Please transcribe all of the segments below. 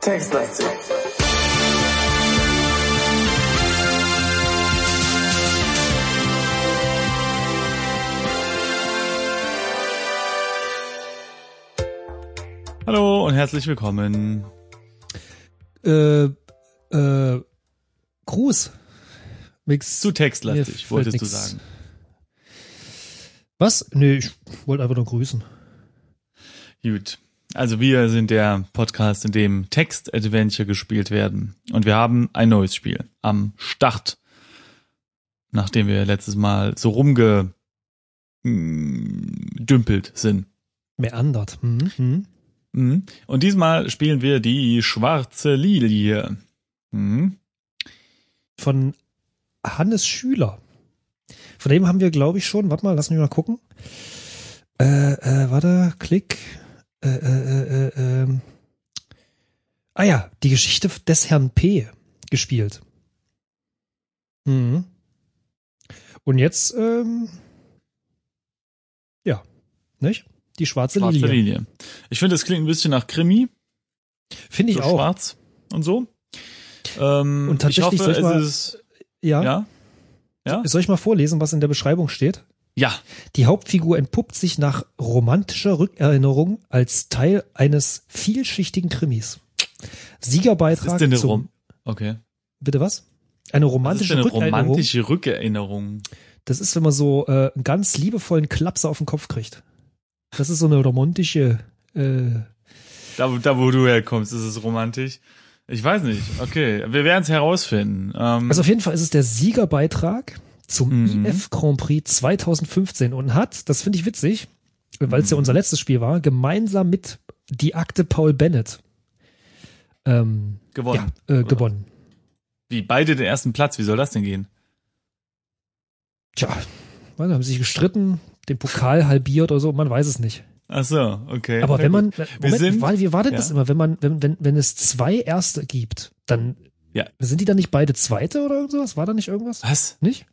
Textlastig. Hallo und herzlich willkommen. Äh, äh, Gruß. Mix. Zu textlastig, wolltest du sagen. Was? Nee, ich wollte einfach nur grüßen. Gut. Also wir sind der Podcast, in dem Text-Adventure gespielt werden. Und wir haben ein neues Spiel am Start. Nachdem wir letztes Mal so rumgedümpelt sind. Meandert. Hm, hm. Mhm. Und diesmal spielen wir die schwarze Lilie. Mhm. Von Hannes Schüler. Von dem haben wir, glaube ich, schon, warte mal, lass mich mal gucken. Äh, äh, warte, klick. Äh, äh, äh, äh, ähm. Ah ja, die Geschichte des Herrn P. gespielt. Mhm. Und jetzt, ähm, ja, nicht? Die schwarze, Schwarze Lilie. Lilie. Ich finde, das klingt ein bisschen nach Krimi. Finde ich so auch. schwarz und so. Ähm, Und tatsächlich ich hoffe, ich mal- es ist, Ja. ja, ja, Soll ich mal vorlesen, was in der Beschreibung steht? ja, Die Hauptfigur entpuppt sich nach romantischer Rückerinnerung als Teil eines vielschichtigen Krimis. was Siegerbeitrag ist denn eine Rom Okay. bitte was? Eine Was ist romantische denn eine Rückerinnerung. romantische Rückerinnerung? Das ist, wenn man so äh, einen ganz liebevollen Klapser auf den Kopf kriegt. Das ist so eine romantische. Äh, Da, da wo du herkommst, ist es romantisch. Ich weiß nicht. Okay, wir werden es herausfinden. Ähm, also auf jeden Fall ist es der Siegerbeitrag zum Mhm. IF Grand Prix 2015 und hat, das finde ich witzig, weil es ja Mhm. unser letztes Spiel war, gemeinsam mit die Akte Paul Bennett ähm, gewonnen. ja, äh, gewonnen. Wie beide den ersten Platz? Wie soll das denn gehen? Tja, man haben sich gestritten, den Pokal halbiert oder so, man weiß es nicht. Ach so, okay. Aber wenn man, Wir Moment, sind- wie war, wie war denn ja. das immer, wenn man, wenn, wenn, wenn es zwei Erste gibt, dann Ja. sind die dann nicht beide Zweite oder irgendwas? War da nicht irgendwas? Was? Nicht?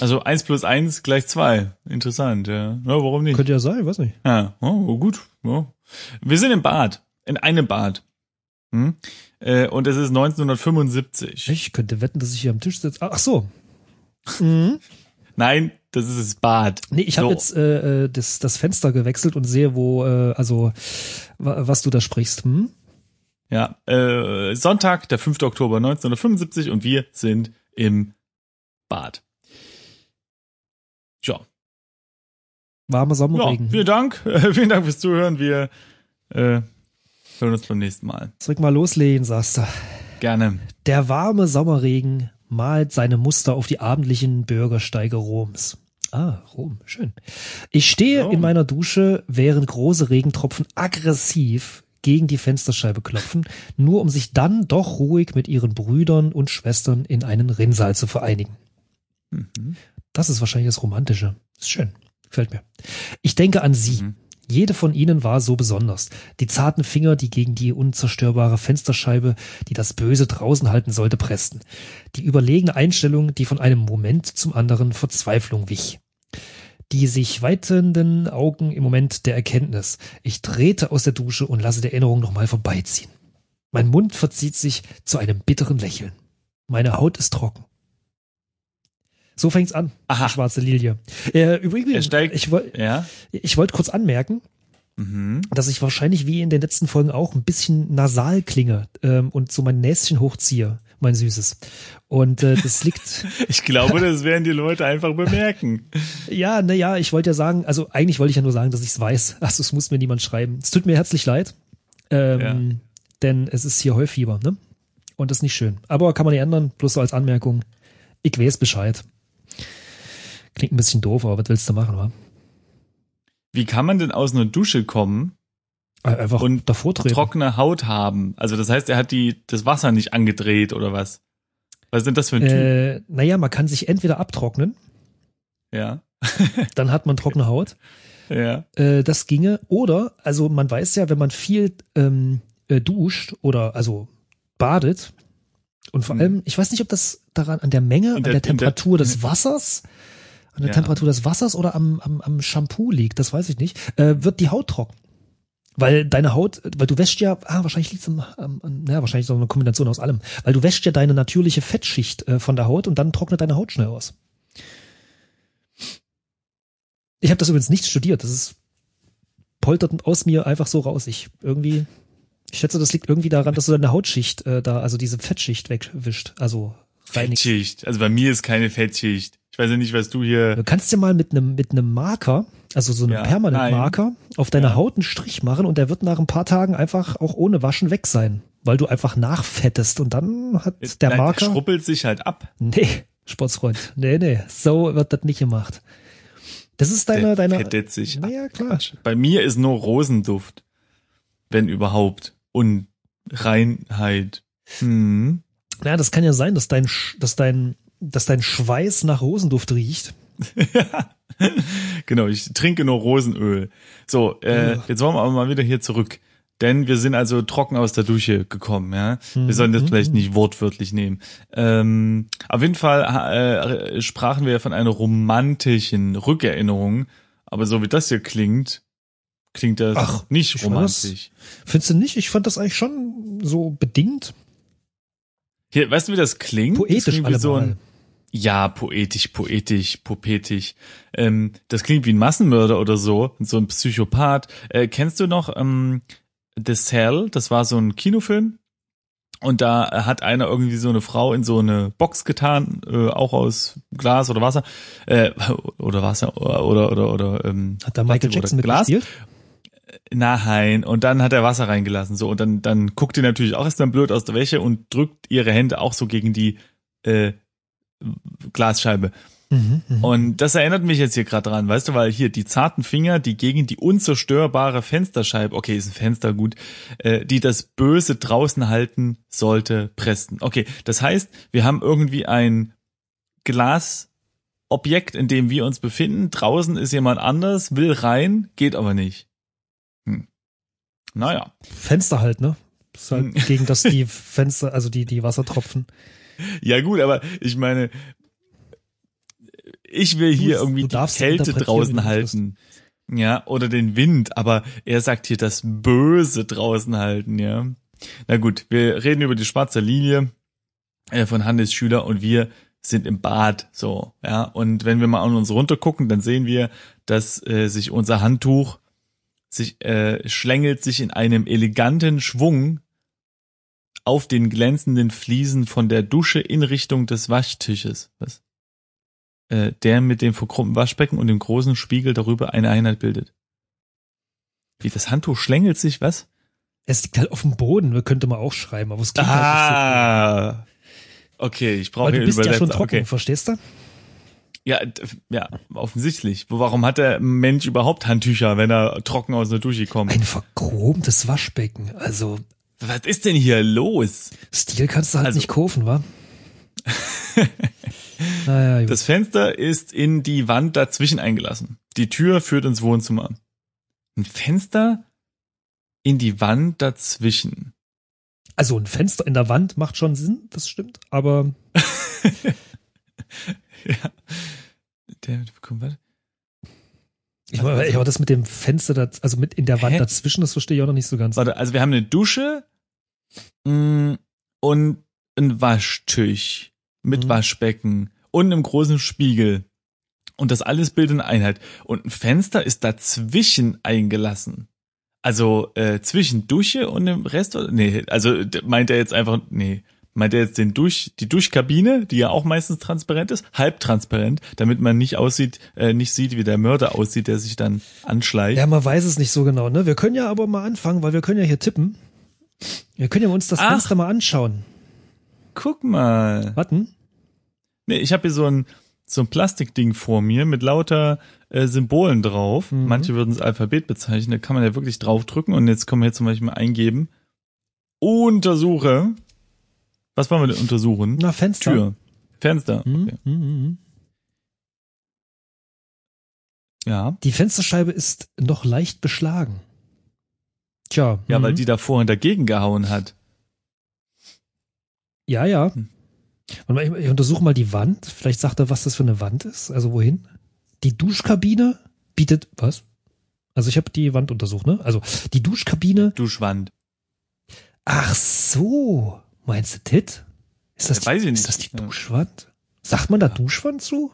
Also eins plus eins gleich zwei. Interessant, ja. ja warum nicht? Könnte ja sein, weiß nicht. Ja, oh, gut. Ja. Wir sind im Bad. In einem Bad. Hm? Äh, und es ist 1975. Ich könnte wetten, dass ich hier am Tisch sitze. Ach so. Mhm. Nein, das ist das Bad. Nee, ich habe So. jetzt äh, äh, das, das Fenster gewechselt und sehe, wo, äh, also wa- was du da sprichst. Hm? Ja, äh, Sonntag, der 5. Oktober 1975 und wir sind im Bad. Ja, Warmer ja Sommerregen. vielen Dank. vielen Dank fürs Zuhören. Wir äh, hören uns beim nächsten Mal. Ich mal loslegen, sagst du. Gerne. Der warme Sommerregen malt seine Muster auf die abendlichen Bürgersteige Roms. Ah, Rom, schön. Ich stehe Rom. in meiner Dusche, während große Regentropfen aggressiv gegen die Fensterscheibe klopfen, nur um sich dann doch ruhig mit ihren Brüdern und Schwestern in einen Rinnsal zu vereinigen. Mhm. Das ist wahrscheinlich das Romantische. Ist schön. Gefällt mir. Ich denke an sie. Mhm. Jede von ihnen war so besonders. Die zarten Finger, die gegen die unzerstörbare Fensterscheibe, die das Böse draußen halten sollte, pressten. Die überlegene Einstellung, die von einem Moment zum anderen Verzweiflung wich. Die sich weitenden Augen im Moment der Erkenntnis. Ich trete aus der Dusche und lasse die Erinnerung nochmal vorbeiziehen. Mein Mund verzieht sich zu einem bitteren Lächeln. Meine Haut ist trocken. So fängt's an. Aha. Schwarze Lilie. Äh, übrigens, steigt- ich, woll- Ja. ich wollte kurz anmerken, Mhm. dass ich wahrscheinlich wie in den letzten Folgen auch ein bisschen nasal klinge ähm, und so mein Näschen hochziehe, mein Süßes. Und äh, das liegt, Ich glaube, das werden die Leute einfach bemerken. ja, naja, ich wollte ja sagen, also eigentlich wollte ich ja nur sagen, dass ich es weiß. Also es muss mir niemand schreiben. Es tut mir herzlich leid, ähm, denn es ist hier Heufieber, ne? Und das ist nicht schön. Aber kann man nicht ändern, bloß so als Anmerkung. Ich weiß Bescheid. Klingt ein bisschen doof, aber was willst du machen, wa? Wie kann man denn aus einer Dusche kommen Äh, Einfach Und davor treten. trockene Haut haben? Also das heißt, er hat die das Wasser nicht angedreht oder was? Was denn das für ein Typ? Äh, naja, man kann sich entweder abtrocknen, Ja, dann hat man trockene Haut. ja. Äh, das ginge. Oder, also man weiß ja, wenn man viel ähm, äh, duscht oder also badet, Und vor Mhm. allem, ich weiß nicht, ob das daran an der Menge, an der- der, in der- Temperatur des Wassers, an der Ja. Temperatur des Wassers oder am, am, am Shampoo liegt, das weiß ich nicht, äh, wird die Haut trocken. Weil deine Haut, weil du wäschst ja, ah, wahrscheinlich liegt es am, am, naja, wahrscheinlich so eine Kombination aus allem. Weil du wäschst ja deine natürliche Fettschicht äh, von der Haut und dann trocknet deine Haut schnell aus. Ich habe das übrigens nicht studiert, das ist poltert aus mir einfach so raus. Ich irgendwie, ich schätze, das liegt irgendwie daran, dass du deine Hautschicht äh, da, also diese Fettschicht wegwischt, also reinigst. Fettschicht. Also bei mir ist keine Fettschicht. Ich weiß ja nicht, was du hier. Du kannst ja mal mit einem mit einem Marker, also so einem Ja, Permanent-Marker, auf deiner Ja. Haut einen Strich machen und der wird nach ein paar Tagen einfach auch ohne Waschen weg sein, weil du einfach nachfettest und dann hat der Nein, Marker. schruppelt sich halt ab. nee, Sportsfreund. Nee, nee, so wird das nicht gemacht. Das ist deine, Der deine. fettet sich ab. Naja, klar. Bei mir ist nur Rosenduft. Wenn überhaupt. Und Reinheit. Hm. Naja, das kann ja sein, dass dein, dass dein, dass dein Schweiß nach Rosenduft riecht. genau, ich trinke nur Rosenöl. So, äh, Ja. jetzt wollen wir aber mal wieder hier zurück. Denn wir sind also trocken aus der Dusche gekommen, ja. Wir sollen das Mhm. vielleicht nicht wortwörtlich nehmen. Ähm, auf jeden Fall äh, sprachen wir von einer romantischen Rückerinnerung. Aber so wie das hier klingt, klingt das Ach, nicht ich war das- romantisch. Findest du nicht? Ich fand das eigentlich schon so bedingt Hier, weißt du, wie das klingt? das poetisch klingt wie allemal. so ein, Ja, poetisch, poetisch, popetisch. Ähm, das klingt wie ein Massenmörder oder so, so ein Psychopath. Äh, kennst du noch ähm, The Cell? Das war so ein Kinofilm. Und da hat einer irgendwie so eine Frau in so eine Box getan, äh, auch aus Glas oder Wasser, äh, oder Wasser oder oder oder, oder ähm, Hat da Michael Jackson Glas. mitgespielt? Nein, und dann hat er Wasser reingelassen, so und dann dann guckt die natürlich auch erst dann blöd aus der Wäsche und drückt ihre Hände auch so gegen die äh, Glasscheibe. Mhm, mhm. Und das erinnert mich jetzt hier gerade dran, weißt du, weil hier die zarten Finger, die gegen die unzerstörbare Fensterscheibe, okay, ist ein Fenster gut, äh, die das Böse draußen halten sollte, pressten. Okay, das heißt, wir haben irgendwie ein Glasobjekt, in dem wir uns befinden. Draußen ist jemand anders, will rein, geht aber nicht. Hm. Naja. Fenster halt, ne? Ist halt Hm. gegen das die Fenster, also die, die Wassertropfen. Ja gut, aber ich meine, ich will hier Du- irgendwie du die Kälte draußen halten. Ja, oder den Wind, aber er sagt hier das Böse draußen halten, ja. Na gut, wir reden über die schwarze Lilie äh, von Hannes Schüler und wir sind im Bad, so, ja. Und wenn wir mal an uns runtergucken, dann sehen wir, dass äh, sich unser Handtuch sich äh, schlängelt sich in einem eleganten Schwung auf den glänzenden Fliesen von der Dusche in Richtung des Waschtisches. Was? Äh, der mit dem verkrummten Waschbecken und dem großen Spiegel darüber eine Einheit bildet. Wie das Handtuch schlängelt sich, was? Es liegt halt auf dem Boden, könnte man auch schreiben, aber es klingt halt Ah. Okay, ich nicht so. brauche hier du bist ja schon trocken, Okay. verstehst du? Ja, ja, offensichtlich. Warum hat der Mensch überhaupt Handtücher, wenn er trocken aus der Dusche kommt? Ein verchromtes Waschbecken. Also, Was ist denn hier los? Stil kannst du halt Also- nicht kaufen, wa? naja. Das Fenster ist in die Wand dazwischen eingelassen. Die Tür führt ins Wohnzimmer. Ein Fenster in die Wand dazwischen. also ein Fenster in der Wand macht schon Sinn, das stimmt, aber ja. Der, komm, warte. Ich meine, aber das mit dem Fenster, da, also mit in der Wand Hä? dazwischen, das verstehe ich auch noch nicht so ganz. Warte, also wir haben eine Dusche mh, und ein Waschtisch mit Mhm. Waschbecken und einem großen Spiegel. Und das alles bildet eine Einheit. Und ein Fenster ist dazwischen eingelassen. Also äh, zwischen Dusche und dem Rest. Nee, also meint er jetzt einfach, nee, meint er jetzt den Dusch, die Duschkabine, die ja auch meistens transparent ist, halbtransparent, damit man nicht aussieht, äh, nicht sieht, wie der Mörder aussieht, der sich dann anschleicht. Ja, man weiß es nicht so genau, ne? Wir können ja aber mal anfangen, weil wir können ja hier tippen. Wir können ja uns das Ach. Fenster mal anschauen. Guck mal. Warten. Nee, ich habe hier so ein so ein Plastikding vor mir mit lauter äh, Symbolen drauf. Mhm. Manche würden es Alphabet bezeichnen. Da kann man ja wirklich draufdrücken und jetzt können wir hier zum Beispiel mal eingeben. Untersuche. Was wollen wir denn untersuchen? Na, Fenster. Tür. Fenster. Hm, Okay. hm, hm, hm. Ja. Die Fensterscheibe ist noch leicht beschlagen. Tja. Ja, mhm. weil die da vorhin dagegen gehauen hat. Ja, ja. Ich, ich untersuche mal die Wand. Vielleicht sagt er, was das für eine Wand ist. Also wohin? Die Duschkabine bietet was? Also ich habe die Wand untersucht, ne? Also die Duschkabine. Duschwand. Ach so, meinst du Tit? Ist das, Ja, weiß die, ich ist nicht. das die Ja. Duschwand? Sagt man da Duschwand zu?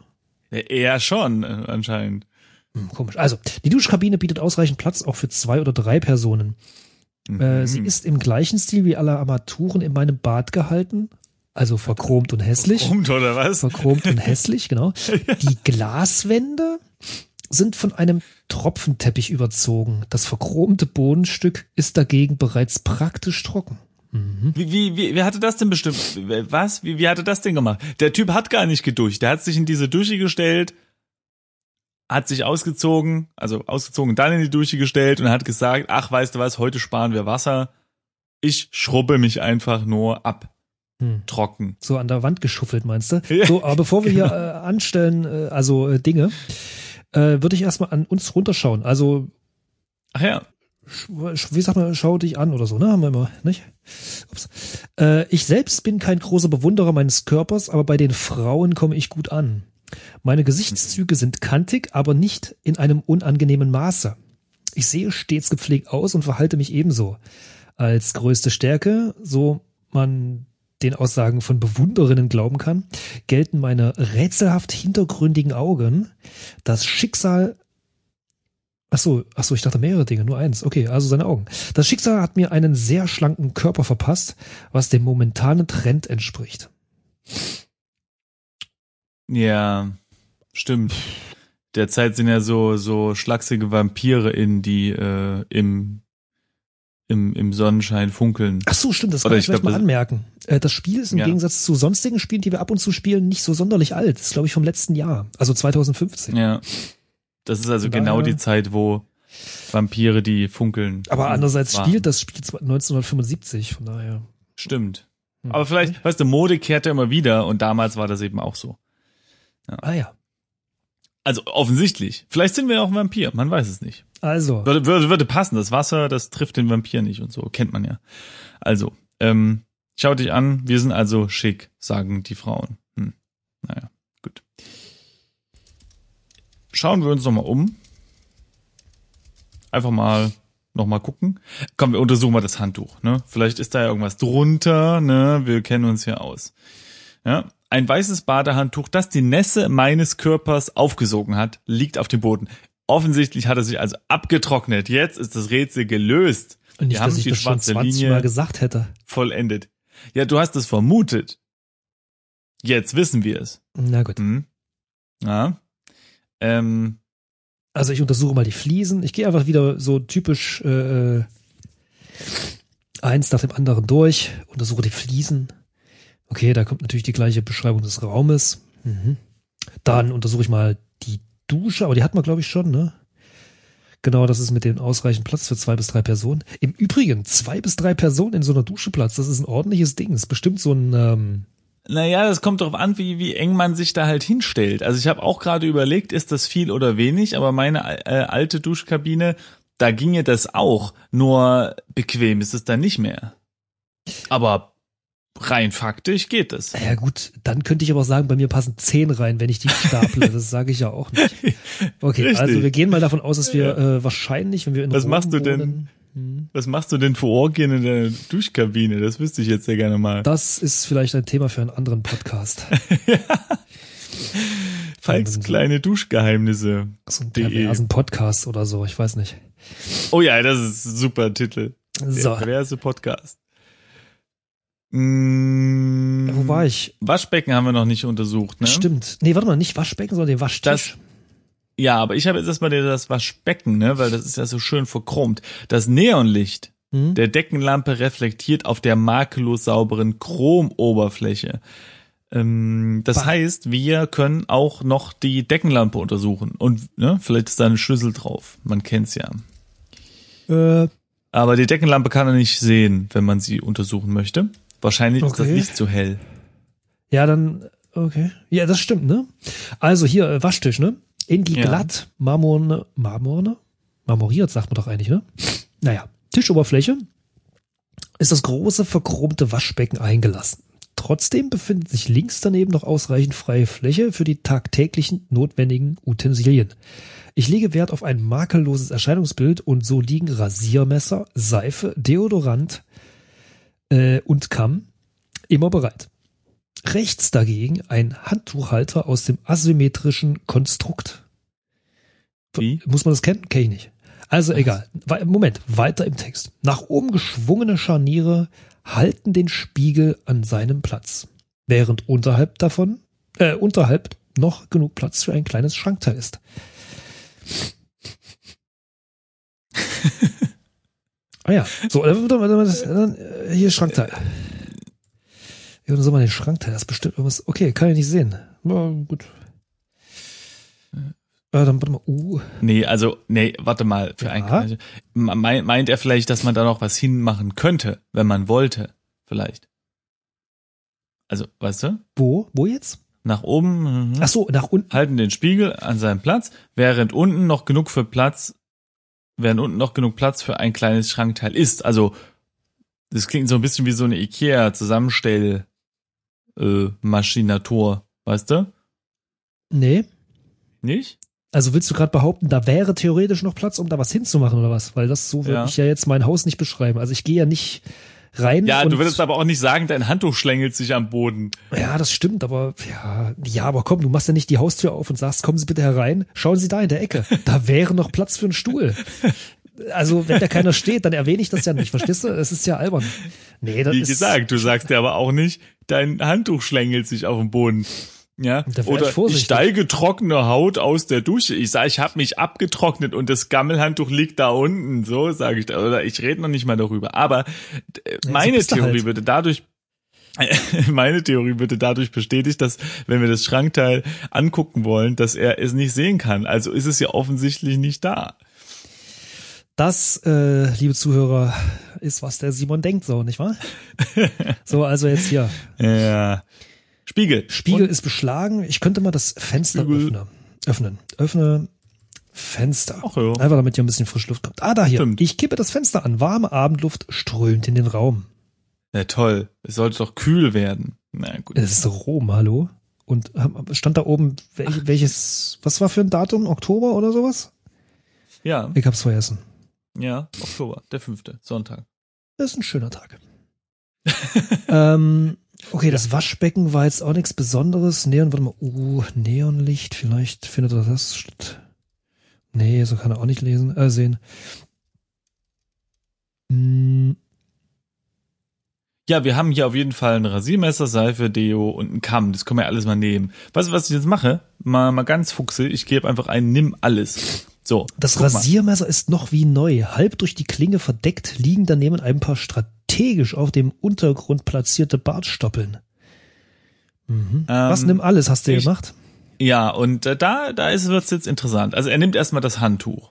Ja, eher schon, äh, anscheinend. Hm, komisch. Also die Duschkabine bietet ausreichend Platz auch für zwei oder drei Personen. Äh, sie Mhm. ist im gleichen Stil wie alle Armaturen in meinem Bad gehalten. Also verchromt und hässlich. Verchromt, oder was? Verchromt und hässlich, genau. Die Glaswände sind von einem Tropfenteppich überzogen. Das verchromte Bodenstück ist dagegen bereits praktisch trocken. Mhm. Wie, wie, wie, wie hatte das denn bestimmt? Was? Wie, wie hatte das denn gemacht? Der Typ hat gar nicht geduscht. Der hat sich in diese Dusche gestellt, hat sich ausgezogen, also ausgezogen, dann in die Dusche gestellt und hat gesagt, ach, weißt du was, heute sparen wir Wasser. Ich schrubbe mich einfach nur ab. Hm. Trocken. So an der Wand geschuffelt, meinst du? Ja, so, aber bevor wir hier äh, anstellen, äh, also äh, Dinge, äh, würde ich erstmal an uns runterschauen. Also Ach ja. Wie sagt man, schau dich an oder so, ne? Haben wir immer, nicht? Ups. Äh, ich selbst bin kein großer Bewunderer meines Körpers, aber bei den Frauen komme ich gut an. Meine Gesichtszüge sind kantig, aber nicht in einem unangenehmen Maße. Ich sehe stets gepflegt aus und verhalte mich ebenso. Als größte Stärke, so man den Aussagen von Bewunderinnen glauben kann, gelten meine rätselhaft hintergründigen Augen, das Schicksal Ach so, ach so, ich dachte mehrere Dinge, nur eins. Okay, also seine Augen. Das Schicksal hat mir einen sehr schlanken Körper verpasst, was dem momentanen Trend entspricht. Ja, stimmt. Derzeit sind ja so, so schlachsige Vampire in, die äh, im, im, im Sonnenschein funkeln. Ach so, stimmt, das kann Oder ich ich vielleicht glaub, mal anmerken. Äh, Das Spiel ist im Ja. Gegensatz zu sonstigen Spielen, die wir ab und zu spielen, nicht so sonderlich alt. Das ist, glaube ich, vom letzten Jahr, also 2015. Ja. Das ist also genau die Zeit, wo Vampire, die funkeln. Aber andererseits waren. spielt das Spiel 1975, von daher. Stimmt. Hm. Aber vielleicht, weißt du, Mode kehrt ja immer wieder und damals war das eben auch so. Ah ja. Also offensichtlich. Vielleicht sind wir auch ein Vampir, man weiß es nicht. Also, Würde, würde, würde passen, das Wasser, das trifft den Vampir nicht und so, kennt man ja. Also, ähm, schau dich an, wir sind also schick, sagen die Frauen. Hm. Naja. Schauen wir uns nochmal um. Einfach mal nochmal gucken. Komm, wir untersuchen mal das Handtuch, ne? Vielleicht ist da ja irgendwas drunter, ne? Wir kennen uns ja aus. Ja, ein weißes Badehandtuch, das die Nässe meines Körpers aufgesogen hat, liegt auf dem Boden. Offensichtlich hat er sich also abgetrocknet. Jetzt ist das Rätsel gelöst. nicht, wir dass ich die das schon schwarze 20 Linie Mal gesagt hätte. vollendet. Ja, du hast es vermutet. Jetzt wissen wir es. Na gut. Hm? Ja. Ähm, Also ich untersuche mal die Fliesen. Ich gehe einfach wieder so typisch äh, äh, eins nach dem anderen durch, untersuche die Fliesen. Okay, da kommt natürlich die gleiche Beschreibung des Raumes. Mhm. Dann untersuche ich mal die Dusche, aber die hat man, glaube ich, schon, ne? Genau, das ist mit dem ausreichend Platz für zwei bis drei Personen. Im Übrigen, zwei bis drei Personen in so einer Dusche Platz, das ist ein ordentliches Ding. Das ist bestimmt so ein, ähm, naja, das kommt darauf an, wie, wie eng man sich da halt hinstellt. Also ich habe auch gerade überlegt, ist das viel oder wenig, aber meine äh, alte Duschkabine, da ginge das auch. Nur bequem ist es dann nicht mehr. Aber rein faktisch geht es. naja gut, dann könnte ich aber auch sagen, bei mir passen zehn rein, wenn ich die staple. Das sage ich ja auch nicht. Okay, Richtig. also wir gehen mal davon aus, dass wir äh, wahrscheinlich, wenn wir in Was Rom machst du denn? wohnen, Was machst du denn für Orgien in der Duschkabine? Das wüsste ich jetzt sehr gerne mal. Das ist vielleicht ein Thema für einen anderen Podcast. Falks kleine Duschgeheimnisse. So De. perversen Podcast oder so, ich weiß nicht. Oh ja, das ist ein super Titel. Der So, perverse Podcast. Mm, wo war ich? Waschbecken haben wir noch nicht untersucht, ne? Stimmt. Nee, warte mal, nicht Waschbecken, sondern den Waschtisch. Ja, aber ich habe jetzt erstmal das Waschbecken, ne, weil das ist ja so schön verchromt. Das Neonlicht Hm? der Deckenlampe reflektiert auf der makellos sauberen Chromoberfläche. Ähm, das Bah. heißt, wir können auch noch die Deckenlampe untersuchen und ne, vielleicht ist da eine Schlüssel drauf. Man kennt's ja. Äh, Aber die Deckenlampe kann er nicht sehen, wenn man sie untersuchen möchte. Wahrscheinlich ist das Okay. nicht zu hell. ja, dann, okay. Ja, das stimmt, ne? Also hier, äh, Waschtisch, ne? In die Ja. glatt marmorne, marmorne? Marmoriert, sagt man doch eigentlich, ne? Naja, Tischoberfläche ist das große verchromte Waschbecken eingelassen. Trotzdem befindet sich links daneben noch ausreichend freie Fläche für die tagtäglichen notwendigen Utensilien. Ich lege Wert auf ein makelloses Erscheinungsbild und so liegen Rasiermesser, Seife, Deodorant äh, und Kamm immer bereit. Rechts dagegen ein Handtuchhalter aus dem asymmetrischen Konstrukt. Wie? Muss man das kennen? Kenn ich nicht. Also egal. Wei- Moment, weiter im Text. Nach oben geschwungene Scharniere halten den Spiegel an seinem Platz, während unterhalb davon, äh, unterhalb noch genug Platz für ein kleines Schrankteil ist. ah ja, so, mal, das- dann, äh, hier ist Schrankteil. Ja, soll man den Schrankteil, das ist bestimmt irgendwas. Okay, kann ich nicht sehen. Ja, gut. Äh, dann warte mal, uh, Nee, also, nee, warte mal, für Ja. ein kleines- meint, meint er vielleicht, dass man da noch was hinmachen könnte, wenn man wollte, vielleicht. Also, weißt du, wo? Wo jetzt? nach oben mhm, Ach so, nach unten. halten den Spiegel an seinem Platz, während unten noch genug für Platz, während unten noch genug Platz für ein kleines Schrankteil ist. Also, das klingt so ein bisschen wie so eine Ikea-Zusammenstell, äh, Maschinatur, weißt du? Nee. Nicht? Also willst du gerade behaupten, da wäre theoretisch noch Platz, um da was hinzumachen oder was? Weil das so würde Ja. ich ja jetzt mein Haus nicht beschreiben. Also ich gehe ja nicht rein. Ja, du würdest aber auch nicht sagen, dein Handtuch schlängelt sich am Boden. Ja, das stimmt, aber ja, ja, aber komm, du machst ja nicht die Haustür auf und sagst, kommen Sie bitte herein, schauen Sie da in der Ecke. Da wäre noch Platz für einen Stuhl. Also, wenn da keiner steht, dann erwähne ich das ja nicht, verstehst du? Es ist ja albern. Nee, das Wie ist, gesagt, du sagst dir aber auch nicht, dein Handtuch schlängelt sich auf dem Boden. Ja, ich oder ich vorsichtig. steige trockene Haut aus der Dusche. Ich sage, ich habe mich abgetrocknet und das Gammelhandtuch liegt da unten. So sage ich da. Oder ich rede noch nicht mal darüber. Aber äh, so meine du Theorie halt. würde dadurch meine Theorie würde dadurch bestätigt, dass wenn wir das Schrankteil angucken wollen, dass er es nicht sehen kann. Also ist es ja offensichtlich nicht da. Das, äh, liebe Zuhörer, ist, was der Simon denkt, so, nicht wahr? So, also jetzt hier. Ja. Spiegel. Spiegel ist beschlagen. Ich könnte mal das Fenster Spiegel. öffnen. Öffnen. Öffne Fenster. Ach ja. Einfach damit hier ein bisschen frische Luft kommt. Ah, da hier. Stimmt. Ich kippe das Fenster an. Warme Abendluft strömt in den Raum. Ja, toll. Es sollte doch kühl werden. Na gut. Es ist Rom, hallo? Und ähm, stand da oben wel welches, was war für ein Datum? Oktober oder sowas? Ja, Ich hab's vergessen. Ja, Oktober, der fünfte, Sonntag. Das ist ein schöner Tag. ähm, okay, das Waschbecken war jetzt auch nichts Besonderes. Neon, warte mal, uh, Neonlicht, vielleicht findet er das statt. Nee, so kann er auch nicht lesen, äh, sehen. Hm, Ja, wir haben hier auf jeden Fall ein Rasiermesser, Seife, Deo und einen Kamm. Das können wir alles mal nehmen. Weißt du, was ich jetzt mache? Mal, mal ganz fuchsel. Ich gebe einfach ein Nimm alles. So. Das guck mal. Rasiermesser ist noch wie neu, halb durch die Klinge verdeckt, liegen daneben ein paar strategisch auf dem Untergrund platzierte Bartstoppeln. Mhm. Ähm, Was nimm alles hast du ich- gemacht? Ja, und äh, da, da ist, wird's jetzt interessant. Also er nimmt erstmal das Handtuch.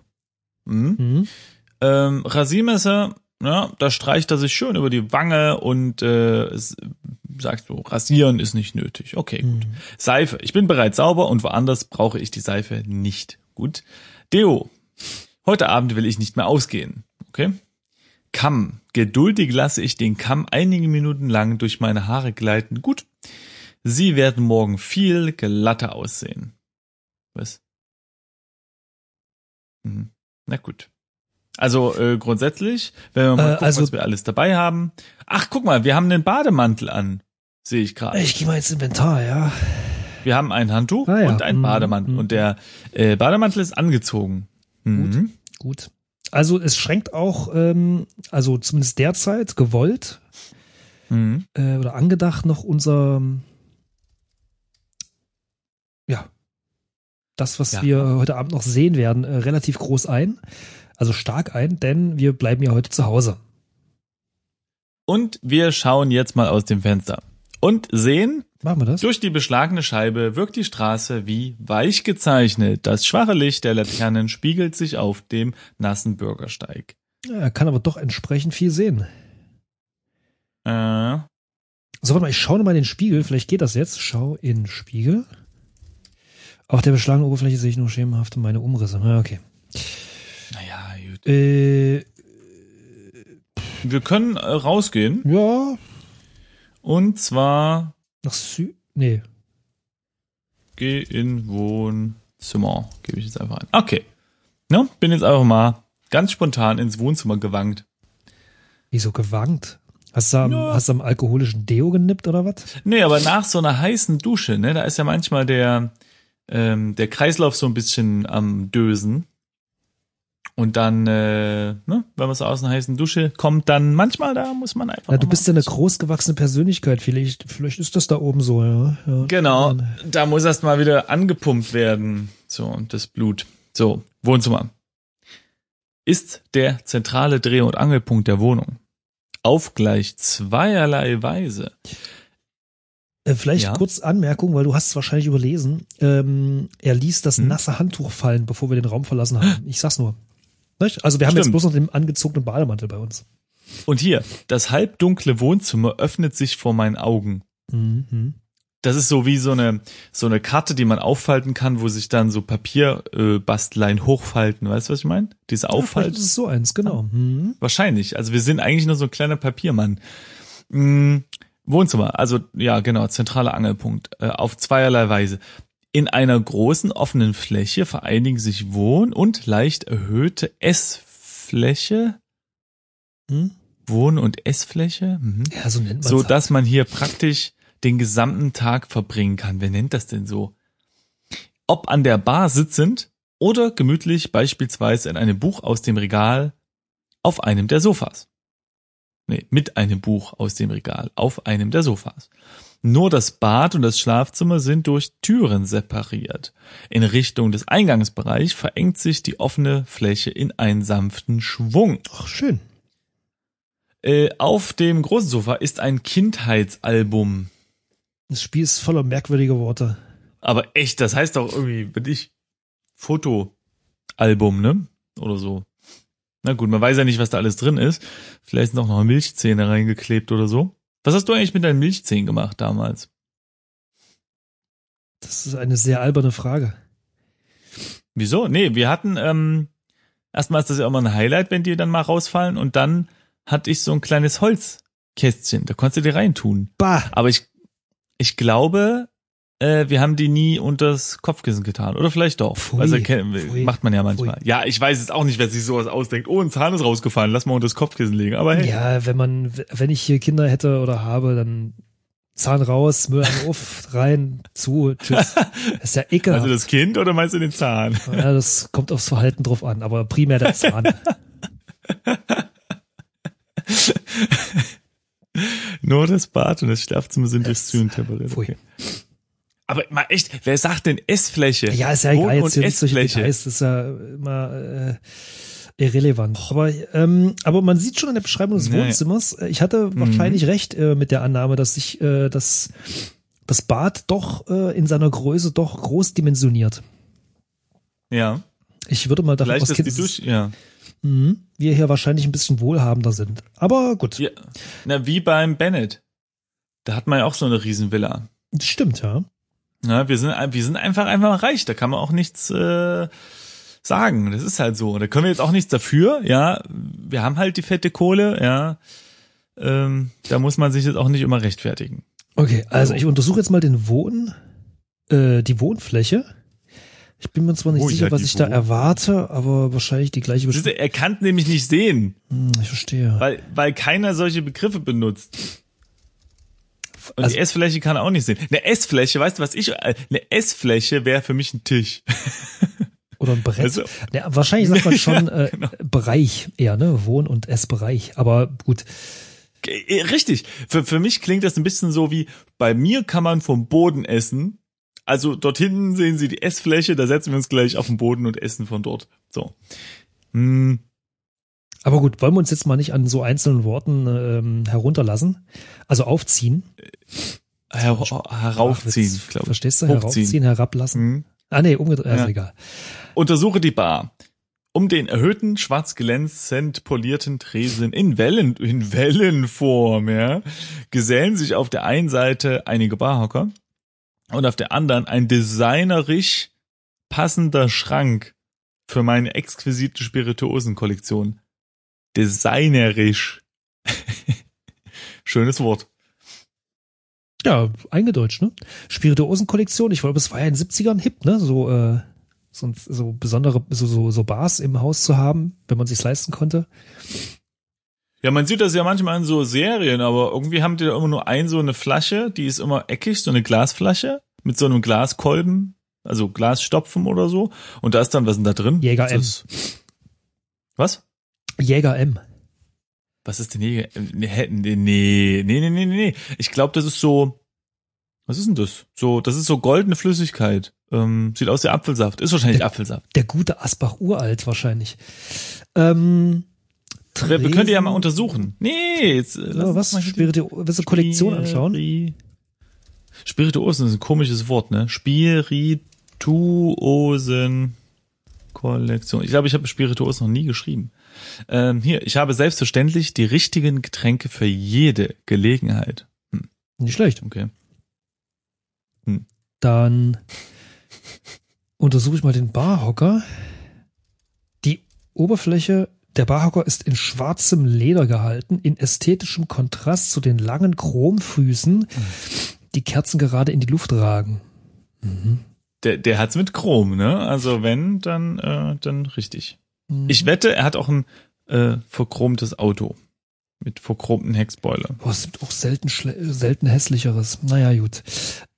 Mhm. Mhm. Ähm, Rasiermesser, ja, da streicht er sich schön über die Wange und äh, sagt so, rasieren ist nicht nötig. Okay, gut. Mhm. Seife, ich bin bereits sauber und woanders brauche ich die Seife nicht. Gut. Deo, heute Abend will ich nicht mehr ausgehen. Okay. Kamm, geduldig lasse ich den Kamm einige Minuten lang durch meine Haare gleiten. Gut. Sie werden morgen viel glatter aussehen. Was? Mhm. Na gut. Also äh, grundsätzlich, wenn wir mal Äh, gucken, also- was wir alles dabei haben. Ach, guck mal, wir haben einen Bademantel an. Sehe ich gerade. Ich gehe mal ins Inventar, ja. Wir haben ein Handtuch Ah ja. und einen Mhm, Bademantel. mhm. Und der äh, Bademantel ist angezogen. Mhm. Gut. Also es schränkt auch, ähm, also zumindest derzeit gewollt Mhm. äh, oder angedacht noch unser, ja, das, was Ja. wir heute Abend noch sehen werden, äh, relativ groß ein. Also stark ein, denn wir bleiben ja heute zu Hause. Und wir schauen jetzt mal aus dem Fenster und sehen, Machen wir das? durch die beschlagene Scheibe wirkt die Straße wie weich gezeichnet. Das schwache Licht der Laternen spiegelt sich auf dem nassen Bürgersteig. Er kann aber doch entsprechend viel sehen. Äh, So, warte mal, ich schaue noch mal in den Spiegel. Vielleicht geht das jetzt. Schau in den Spiegel. Auf der beschlagenen Oberfläche sehe ich nur schemenhaft meine Umrisse. Ja, okay. naja, gut. Äh, Wir können äh, rausgehen ja, Und zwar Nach Sü... Nee. geh in Wohnzimmer. Gebe ich jetzt einfach ein. Okay. Ne? Bin jetzt einfach mal ganz spontan ins Wohnzimmer gewankt. Wieso gewankt? Hast du, am, Ja. hast du am alkoholischen Deo genippt oder was? Nee, aber nach so einer heißen Dusche, ne, da ist ja manchmal der, ähm, der Kreislauf so ein bisschen am Dösen. Und dann, äh, ne, wenn man so aus einer heißen Dusche kommt, dann manchmal, da muss man einfach. Ja, du bist ja eine großgewachsene Persönlichkeit. Vielleicht, vielleicht ist das da oben so, ja. ja. Genau, da muss erst mal wieder angepumpt werden. So, und das Blut. So, Wohnzimmer. Ist der zentrale Dreh- und Angelpunkt der Wohnung. Auf gleich zweierlei Weise. Äh, vielleicht Ja. kurz Anmerkung, weil du hast es wahrscheinlich überlesen. Ähm, er ließ das Hm. nasse Handtuch fallen, bevor wir den Raum verlassen haben. Ich sag's nur. Nicht? Also wir haben jetzt Stimmt. bloß noch den angezogenen Bademantel bei uns. Und hier, das halbdunkle Wohnzimmer öffnet sich vor meinen Augen. Mhm. Das ist so wie so eine, so eine Karte, die man auffalten kann, wo sich dann so Papierbastleien äh, hochfalten. Weißt du, was ich meine? Diese Ja, vielleicht Auffalt. ist so eins, genau. Mhm. Wahrscheinlich. Also wir sind eigentlich nur so ein kleiner Papiermann. Mm, Wohnzimmer, also ja, genau, zentraler Angelpunkt. Äh, auf zweierlei Weise. In einer großen offenen Fläche vereinigen sich Wohn- und leicht erhöhte Essfläche. Hm? Wohn- und Essfläche. Mhm. Ja, so nennt man so dass man hier praktisch den gesamten Tag verbringen kann. Wer nennt das denn so? Ob an der Bar sitzend oder gemütlich beispielsweise in einem Buch aus dem Regal auf einem der Sofas. Nee, mit einem Buch aus dem Regal auf einem der Sofas. Nur das Bad und das Schlafzimmer sind durch Türen separiert. In Richtung des Eingangsbereichs verengt sich die offene Fläche in einen sanften Schwung. Ach, schön. Äh, auf dem großen Sofa ist ein Kindheitsalbum. Das Spiel ist voller merkwürdiger Worte. Aber echt, das heißt doch irgendwie, bin ich, Fotoalbum, ne? Oder so. Na gut, man weiß ja nicht, was da alles drin ist. Vielleicht sind auch noch Milchzähne reingeklebt oder so. Was hast du eigentlich mit deinen Milchzähnen gemacht damals? Das ist eine sehr alberne Frage. Wieso? Nee, wir hatten, ähm, erstmal ist das ja immer ein Highlight, wenn die dann mal rausfallen und dann hatte ich so ein kleines Holzkästchen, da konntest du die reintun. Bah! Aber ich, ich glaube, äh, wir haben die nie unters Kopfkissen getan. Oder vielleicht doch. Pfui, also pfui, macht man ja manchmal. pfui. Ja, ich weiß jetzt auch nicht, wer sich sowas ausdenkt. Oh, ein Zahn ist rausgefallen, lass mal unters Kopfkissen legen. Aber hey. Ja, wenn man, wenn ich hier Kinder hätte oder habe, dann Zahn raus, Müll an Off, rein, zu, tschüss. Das ist ja ekelhaft. Also das Kind oder meinst du den Zahn? ja, das kommt aufs Verhalten drauf an, aber primär der Zahn. Nur das Bad und das Schlafzimmer sind durch. Pfui. Okay. Aber mal echt, wer sagt denn Essfläche? Ja, ist ja Wohn- egal, und jetzt solche Essfläche. Details, das ist ja immer äh, irrelevant. Aber, ähm, aber man sieht schon in der Beschreibung des Naja. Wohnzimmers, äh, ich hatte Mhm. wahrscheinlich recht äh, mit der Annahme, dass sich äh, das, das Bad doch äh, in seiner Größe doch groß dimensioniert. Ja, Ich würde mal davon ausgehen, dass Dusche, ja. Mhm. wir hier wahrscheinlich ein bisschen wohlhabender sind. Aber gut, ja. Na, wie beim Bennett. Da hat man ja auch so eine Riesenvilla. stimmt, ja. Na, wir sind, wir sind einfach, einfach reich. Da kann man auch nichts äh, sagen. Das ist halt so. Da können wir jetzt auch nichts dafür. Ja, wir haben halt die fette Kohle. Ja, ähm, da muss man sich jetzt auch nicht immer rechtfertigen. Okay, also So. ich untersuche jetzt mal den Wohn, äh, die Wohnfläche. Ich bin mir zwar nicht Oh, sicher, ja, was ich da Wohn- erwarte, aber wahrscheinlich die gleiche Siehst Beschreibung. du, Er kann nämlich nicht sehen, Hm, ich verstehe. weil, weil keiner solche Begriffe benutzt. Und Also- die Essfläche kann er auch nicht sehen. Eine Essfläche, weißt du was ich? äh, Eine Essfläche wäre für mich ein Tisch. Oder ein Brett. Also, ja, wahrscheinlich sagt man schon äh, genau. Bereich eher, ne? Wohn- und Essbereich. Aber gut. Äh, Richtig. Für, für mich klingt das ein bisschen so wie, bei mir kann man vom Boden essen. Also dort hinten sehen Sie die Essfläche, da setzen wir uns gleich auf den Boden und essen von dort. So. Hm, Aber gut, wollen wir uns jetzt mal nicht an so einzelnen Worten ähm, herunterlassen? Also aufziehen. her heraufziehen, Ach, glaube ich. Verstehst du? Heraufziehen, herablassen. Hm. Ah nee, umgedreht. Ja. Ja. Ist egal. Untersuche die Bar. Um den erhöhten, schwarz glänzend polierten Tresen in Wellen, in Wellenform, ja, gesellen sich auf der einen Seite einige Barhocker und auf der anderen ein designerisch passender Schrank für meine exquisite Spirituosenkollektion. Designerisch. Schönes Wort. Ja, eingedeutscht, ne? Spirituosen-Kollektion, ich glaube, es war ja in den 70ern hip, ne? So, äh, so, so besondere, so, so, so Bars im Haus zu haben, wenn man sich's leisten konnte. Ja, man sieht das ja manchmal in so Serien, aber irgendwie haben die da immer nur ein so eine Flasche, die ist immer eckig, so eine Glasflasche mit so einem Glaskolben, also Glasstopfen oder so. Und da ist dann, was ist denn da drin? Jäger M. Was? Jäger M. Was ist denn Jäger? Nee, nee, nee, nee, nee, nee. Ich glaube, das ist so, was ist denn das? So, das ist so goldene Flüssigkeit. Ähm, sieht aus wie Apfelsaft. Ist wahrscheinlich Der- Apfelsaft. Der gute Asbach uralt wahrscheinlich. Ähm, Wir, wir können die ja mal Tresen- untersuchen. Nee, jetzt, äh, uns was? Spiritu willst du Kollektion anschauen? Spiri- Spirituosen ist ein komisches Wort, ne? Spirituosen Kollektion. Ich glaube, ich habe Spirituosen noch nie geschrieben. Ähm, hier, ich habe selbstverständlich die richtigen Getränke für jede Gelegenheit. Nicht schlecht. Okay. Dann untersuche ich mal den Barhocker. Die Oberfläche der Barhocker ist in schwarzem Leder gehalten, in ästhetischem Kontrast zu den langen Chromfüßen, die Kerzen gerade in die Luft ragen. Mhm. Der, der hat's mit Chrom, ne? Also wenn, dann, äh, dann richtig. Mhm. Ich wette, er hat auch ein äh, verchromtes Auto. Mit verchromten Heckspoiler. Boah, es gibt auch selten, schle- selten hässlicheres. Naja, gut.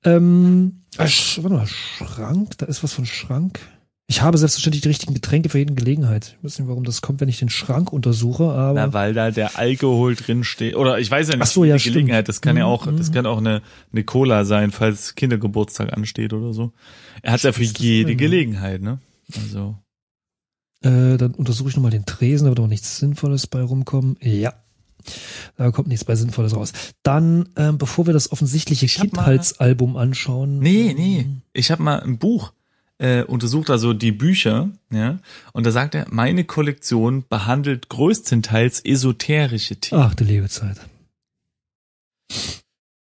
Ähm, äh, warte mal, Schrank, da ist was von Schrank. Ich habe selbstverständlich die richtigen Getränke für jede Gelegenheit. Ich weiß nicht, warum das kommt, wenn ich den Schrank untersuche, aber Na, weil da der Alkohol drin steht. Oder ich weiß ja nicht, Ach so, ja, die stimmt. Gelegenheit. Das kann ja Mhm, auch, das mhm. kann auch eine, eine Cola sein, falls Kindergeburtstag ansteht oder so. Er hat ja für jede? Gelegenheit, ne? Also. Äh, dann untersuche ich nochmal den Tresen, da wird auch nichts Sinnvolles bei rumkommen. Ja. Da kommt nichts bei Sinnvolles raus. Dann, ähm, bevor wir das offensichtliche mal- Kindheitsalbum anschauen. Nee, nee. Ich habe mal ein Buch äh, untersucht, also die Bücher, ja, und da sagt er, meine Kollektion behandelt größtenteils esoterische Themen. Ach, du liebe Zeit.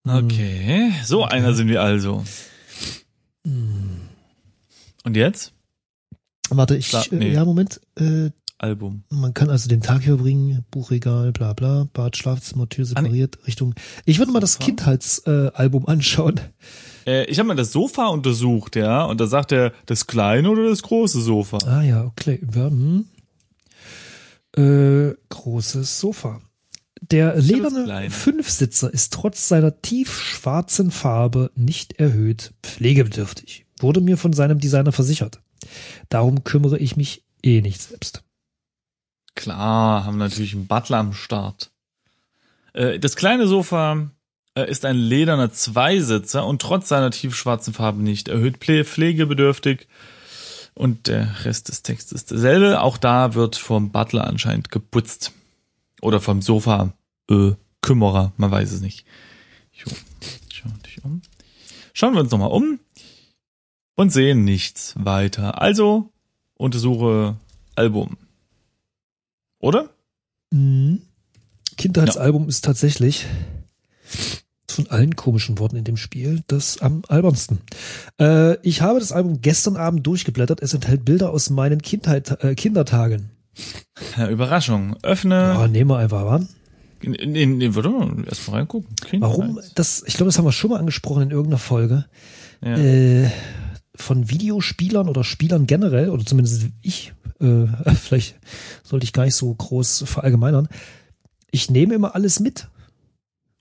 Okay, so Okay. einer sind wir also. Hm. Und jetzt? Warte, ich, Klar, äh, nee. ja, Moment. Äh, Album. man kann also den Tag überbringen, Buchregal, bla bla, Bad, Schlafzimmer, Tür separiert, Richtung. Ich würde mal das? Kindheitsalbum äh, anschauen. Äh, ich habe mal das Sofa untersucht, ja, und da sagt er, das kleine oder das große Sofa? Ah ja, okay. Ja, hm. äh, großes Sofa. Der lederne. Fünfsitzer ist trotz seiner tiefschwarzen Farbe nicht erhöht pflegebedürftig. Wurde mir von seinem Designer versichert. Darum kümmere ich mich eh nicht selbst. Klar, haben natürlich einen Butler am Start. Äh, das kleine Sofa äh, ist ein lederner Zweisitzer und trotz seiner tiefschwarzen Farbe nicht erhöht pflegebedürftig. Und der Rest des Textes ist derselbe. Auch da wird vom Butler anscheinend geputzt. Oder vom Sofa äh, Kümmerer, man weiß es nicht. Schauen wir uns nochmal um und sehen nichts weiter. Also untersuche Album. Oder? Mhm. Kindheitsalbum ist tatsächlich von allen komischen Worten in dem Spiel das am albernsten. Äh, ich habe das Album gestern Abend durchgeblättert. Es enthält Bilder aus meinen Kindheit, äh, Kindertagen. Ja, Überraschung. Öffne. Ja, nehmen wir einfach, in, in, in, warte mal, erst mal reingucken. Kindheit. Warum? Das, ich glaube, das haben wir schon mal angesprochen in irgendeiner Folge. Ja. Äh, von Videospielern oder Spielern generell, oder zumindest ich, äh, vielleicht sollte ich gar nicht so groß verallgemeinern. Ich nehme immer alles mit.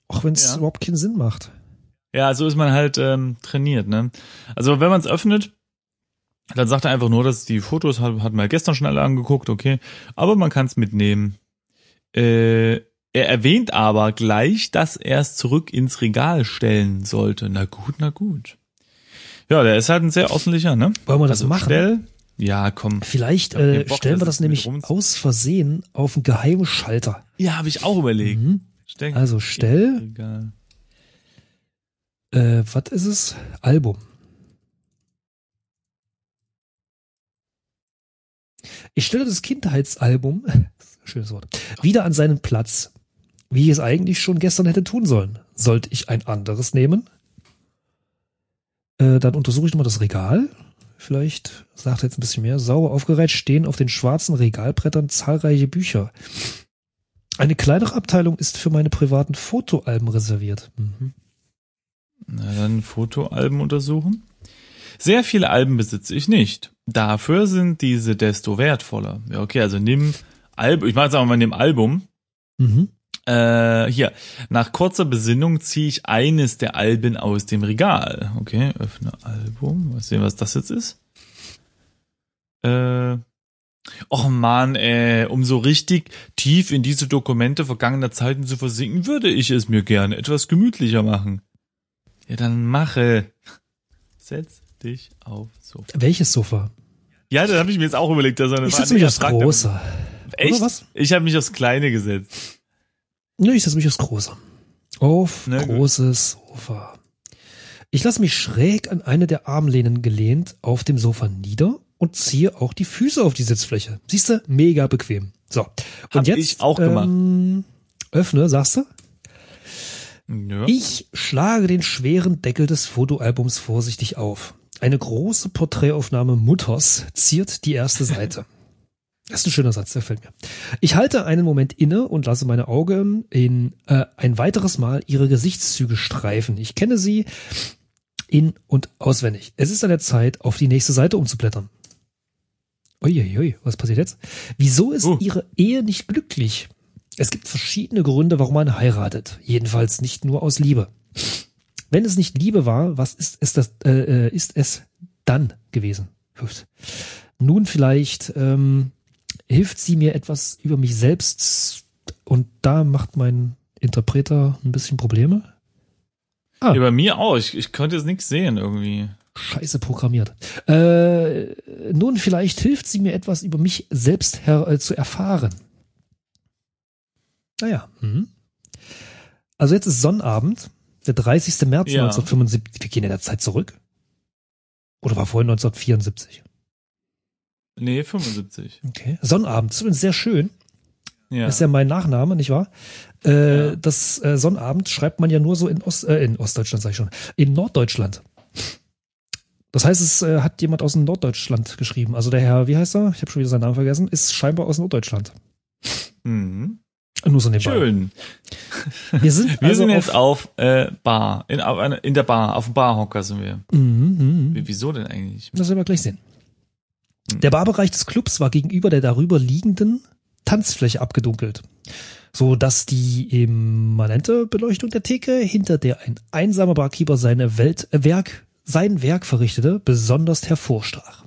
Auch wenn es Ja. überhaupt keinen Sinn macht. ja, so ist man halt ähm, trainiert. Ne? Also wenn man es öffnet, dann sagt er einfach nur, dass die Fotos hat, hat man gestern schon alle angeguckt, okay. Aber man kann es mitnehmen. Äh, er erwähnt aber gleich, dass er es zurück ins Regal stellen sollte. Na gut, na gut. Ja, der ist halt ein sehr ordentlicher, ne? Wollen wir das also machen? Stell, ja, komm. Vielleicht äh, Bock, stellen wir das nämlich aus Versehen auf einen geheimen Schalter. Ja, habe ich auch überlegt. Mhm. Also stell, Regal. äh, was ist es? Album. Ich stelle das Kindheitsalbum, schönes Wort, wieder an seinen Platz, wie ich es eigentlich schon gestern hätte tun sollen. Sollte ich ein anderes nehmen? Äh, dann untersuche ich nochmal das Regal. Vielleicht sagt er jetzt ein bisschen mehr. Sauber aufgereiht stehen auf den schwarzen Regalbrettern zahlreiche Bücher. Eine kleinere Abteilung ist für meine privaten Fotoalben reserviert. Mhm. Na dann Fotoalben untersuchen. Sehr viele Alben besitze ich nicht. Dafür sind diese desto wertvoller. Ja, okay, also nimm Album, ich mache jetzt mal, nimm Album. Mhm. Äh, hier, nach kurzer Besinnung ziehe ich eines der Alben aus dem Regal. Okay, öffne Album. Mal sehen, was das jetzt ist. Äh, Och man, ey, um so richtig tief in diese Dokumente vergangener Zeiten zu versinken, würde ich es mir gerne etwas gemütlicher machen. Ja, dann mache. Setz dich auf Sofa. Welches Sofa? Ja, das habe ich mir jetzt auch überlegt. Das ich setze mich aufs Große. Echt? was? Ich habe mich aufs Kleine gesetzt. Nö, ich setze mich aufs Große. Auf Na, großes gut. Sofa. Ich lasse mich schräg an eine der Armlehnen gelehnt auf dem Sofa nieder und ziehe auch die Füße auf die Sitzfläche. Siehst du, mega bequem. So. Und Hab jetzt ich auch gemacht. Ähm, öffne, sagst du? Ja. Ich schlage den schweren Deckel des Fotoalbums vorsichtig auf. Eine große Porträtaufnahme Mutters ziert die erste Seite. Das ist ein schöner Satz, der fällt mir. Ich halte einen Moment inne und lasse meine Augen in äh, ein weiteres Mal ihre Gesichtszüge streifen. Ich kenne sie in und auswendig. Es ist an der Zeit, auf die nächste Seite umzublättern. Uiuiui, was passiert jetzt? Wieso ist uh. ihre Ehe nicht glücklich? Es gibt verschiedene Gründe, warum man heiratet. Jedenfalls nicht nur aus Liebe. Wenn es nicht Liebe war, was ist es, das, äh, äh ist es dann gewesen? Nun vielleicht ähm, hilft sie mir etwas über mich selbst und da macht mein Interpreter ein bisschen Probleme. Ah. Ja, bei mir auch. Ich, ich konnte jetzt nichts sehen irgendwie. Scheiße programmiert. Äh, nun, vielleicht hilft sie mir etwas über mich selbst her äh, zu erfahren. Naja. Hm. Also jetzt ist Sonnabend, der 30. März ja. 1975. Wir gehen in der Zeit zurück. Oder war vorhin 1974? Nee, 75. Okay. Sonnabend, zumindest sehr schön. Ja. Das ist ja mein Nachname, nicht wahr? Äh, ja. Das äh, Sonnabend schreibt man ja nur so in, Ost, äh, in Ostdeutschland, sag ich schon, in Norddeutschland. Das heißt, es äh, hat jemand aus Norddeutschland geschrieben. Also der Herr, wie heißt er? Ich habe schon wieder seinen Namen vergessen, ist scheinbar aus Norddeutschland. Mhm. Nur so nebenbei. Schön. Wir sind, wir also sind jetzt auf, äh, Bar. In, auf in der Bar. Auf dem Barhocker sind wir. Mhm, mh. Wieso denn eigentlich? Das werden wir gleich sehen. Mhm. Der Barbereich des Clubs war gegenüber der darüber liegenden Tanzfläche abgedunkelt, so dass die immanente Beleuchtung der Theke, hinter der ein einsamer Barkeeper seine Welt, äh, Werk sein Werk verrichtete, besonders hervorstach.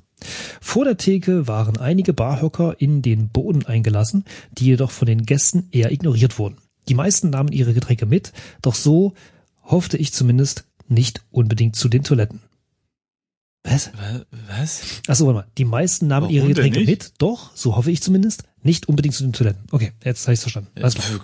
Vor der Theke waren einige Barhocker in den Boden eingelassen, die jedoch von den Gästen eher ignoriert wurden. Die meisten nahmen ihre Getränke mit, doch so hoffte ich zumindest nicht unbedingt zu den Toiletten. Was? Was? Achso, warte mal. Die meisten nahmen Warum ihre Getränke mit, doch, so hoffe ich zumindest, nicht unbedingt zu den Toiletten. Okay, jetzt habe ich verstanden. Alles klar.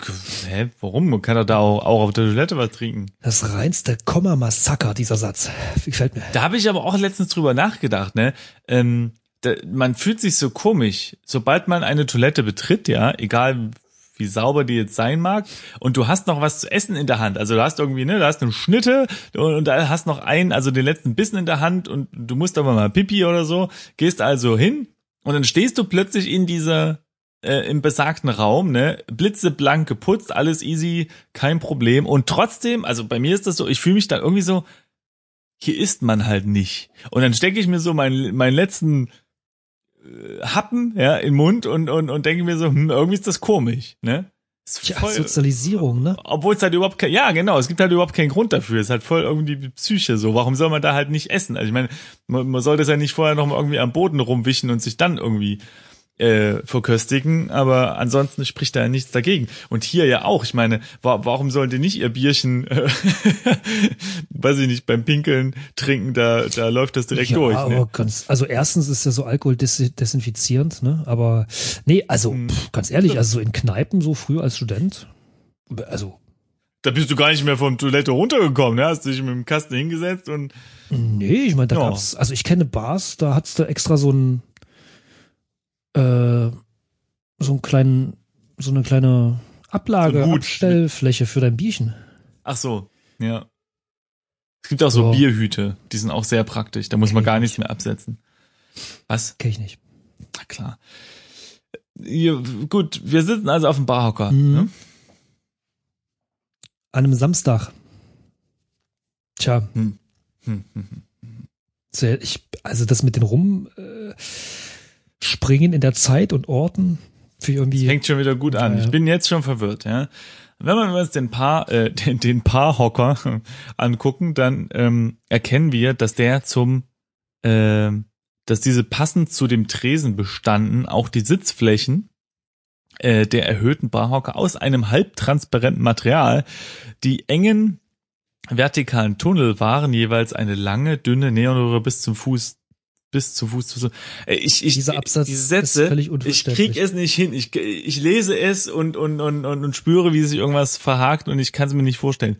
Hä, warum? Man kann doch da auch, auch auf der Toilette was trinken. Das reinste Komma-Massaker, dieser Satz. Gefällt mir. Da habe ich aber auch letztens drüber nachgedacht, ne? Ähm, da, man fühlt sich so komisch, sobald man eine Toilette betritt, ja, egal wie sauber die jetzt sein mag. Und du hast noch was zu essen in der Hand. Also du hast irgendwie, ne, du hast eine Schnitte und, und da hast noch einen, also den letzten Bissen in der Hand und du musst aber mal Pipi oder so. Gehst also hin und dann stehst du plötzlich in dieser, äh, im besagten Raum, ne, blitzeblank geputzt, alles easy, kein Problem. Und trotzdem, also bei mir ist das so, ich fühle mich dann irgendwie so, hier isst man halt nicht. Und dann stecke ich mir so meinen, meinen letzten Happen ja, im Mund und, und, und denke mir so, hm, irgendwie ist das komisch, ne? Ja, voll, Sozialisierung, ne? Obwohl es halt überhaupt kein, ja genau, es gibt halt überhaupt keinen Grund dafür. Es ist halt voll irgendwie die Psyche so. Warum soll man da halt nicht essen? Also ich meine, man, man soll das ja nicht vorher noch mal irgendwie am Boden rumwischen und sich dann irgendwie äh, verköstigen, aber ansonsten spricht da nichts dagegen. Und hier ja auch, ich meine, wa warum sollen die nicht ihr Bierchen, äh, weiß ich nicht, beim Pinkeln trinken, da, da läuft das direkt ja, durch. Ne? ganz, also erstens ist ja so Alkohol des desinfizierend, ne? Aber nee, also hm. pff, ganz ehrlich, also so in Kneipen so früh als Student, also da bist du gar nicht mehr vom Toilette runtergekommen, ne? Hast dich mit dem Kasten hingesetzt und. Nee, ich meine, da ja. gab's, also ich kenne Bars, da hat's da extra so ein, äh, so einen kleinen, so eine kleine Ablage, so Abstellfläche für dein Bierchen. Ach so, ja. Es gibt auch so, so. Bierhüte, die sind auch sehr praktisch. Da muss Kenn man gar nichts mehr absetzen. Was? Kenn ich nicht. Na klar. Ja, gut, wir sitzen also auf dem Barhocker. Mhm. Ne? An einem Samstag. Tja. Hm. Hm, hm, Sehr, ich, also das mit den Rumspringen äh, in der Zeit und Orten für irgendwie. Fängt schon wieder gut an. Ich bin jetzt schon verwirrt, ja. Wenn wir uns den Paar, äh, den, den Paarhocker angucken, dann ähm, erkennen wir, dass der zum, äh, dass diese passend zu dem Tresen bestanden, auch die Sitzflächen äh, der erhöhten Barhocker aus einem halbtransparenten Material. Die engen vertikalen Tunnel waren jeweils eine lange, dünne Neonröhre bis zum Fuß bis zum Fuß. Zu, äh, ich, ich, Dieser Absatz diese Sätze, ist völlig ich krieg es nicht hin. Ich, ich lese es und, und, und, und, und spüre, wie sich irgendwas verhakt und ich kann es mir nicht vorstellen.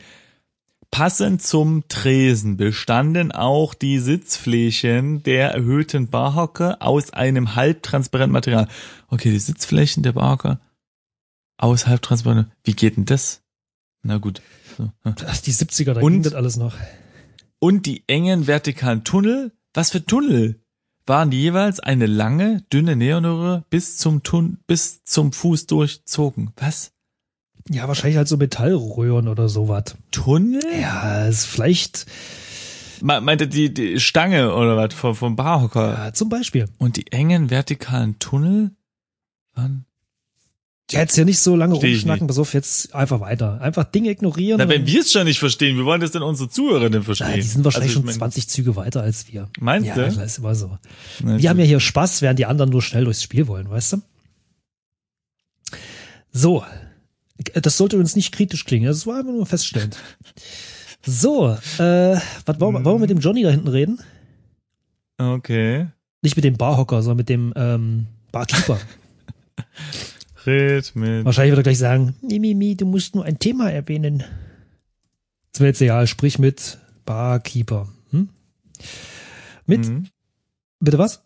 Passend zum Tresen bestanden auch die Sitzflächen der erhöhten Barhocke aus einem halbtransparenten Material. Okay, die Sitzflächen der Barhocke aus halbtransparent. Wie geht denn das? Na gut. So. hm. Ach, die 70er, da Und- ging das alles noch. Und die engen vertikalen Tunnel. Was für Tunnel? Waren jeweils eine lange, dünne Neonröhre bis zum Tun bis zum Fuß durchzogen. Was? Ja, wahrscheinlich halt so Metallröhren oder sowas. Tunnel? Ja, ist vielleicht, Me- Meinte die, die Stange oder was vom, vom Barhocker? ja, zum Beispiel. Und die engen vertikalen Tunnel waren. Ja, jetzt ja nicht so lange ich rumschnacken, pass auf, jetzt einfach weiter. Einfach Dinge ignorieren. Na, wenn wir es schon nicht verstehen, wie wollen das denn unsere Zuhörer denn verstehen? Na, die sind wahrscheinlich Also, schon mein- 20 Züge weiter als wir. Meinst ja, du? klar, ist immer so. Na, Wir haben ja hier Spaß, während die anderen nur schnell durchs Spiel wollen, weißt du? So. Das sollte uns nicht kritisch klingen, das war einfach nur feststellend. So, äh, was wollen, wir- wollen wir mit dem Johnny da hinten reden? Okay. Nicht mit dem Barhocker, sondern mit dem ähm, Barkeeper. Mit. Wahrscheinlich wird er gleich sagen, Mimimi, du musst nur ein Thema erwähnen. Das wäre jetzt egal, sprich mit Barkeeper. Hm? Mit, Mhm. bitte was?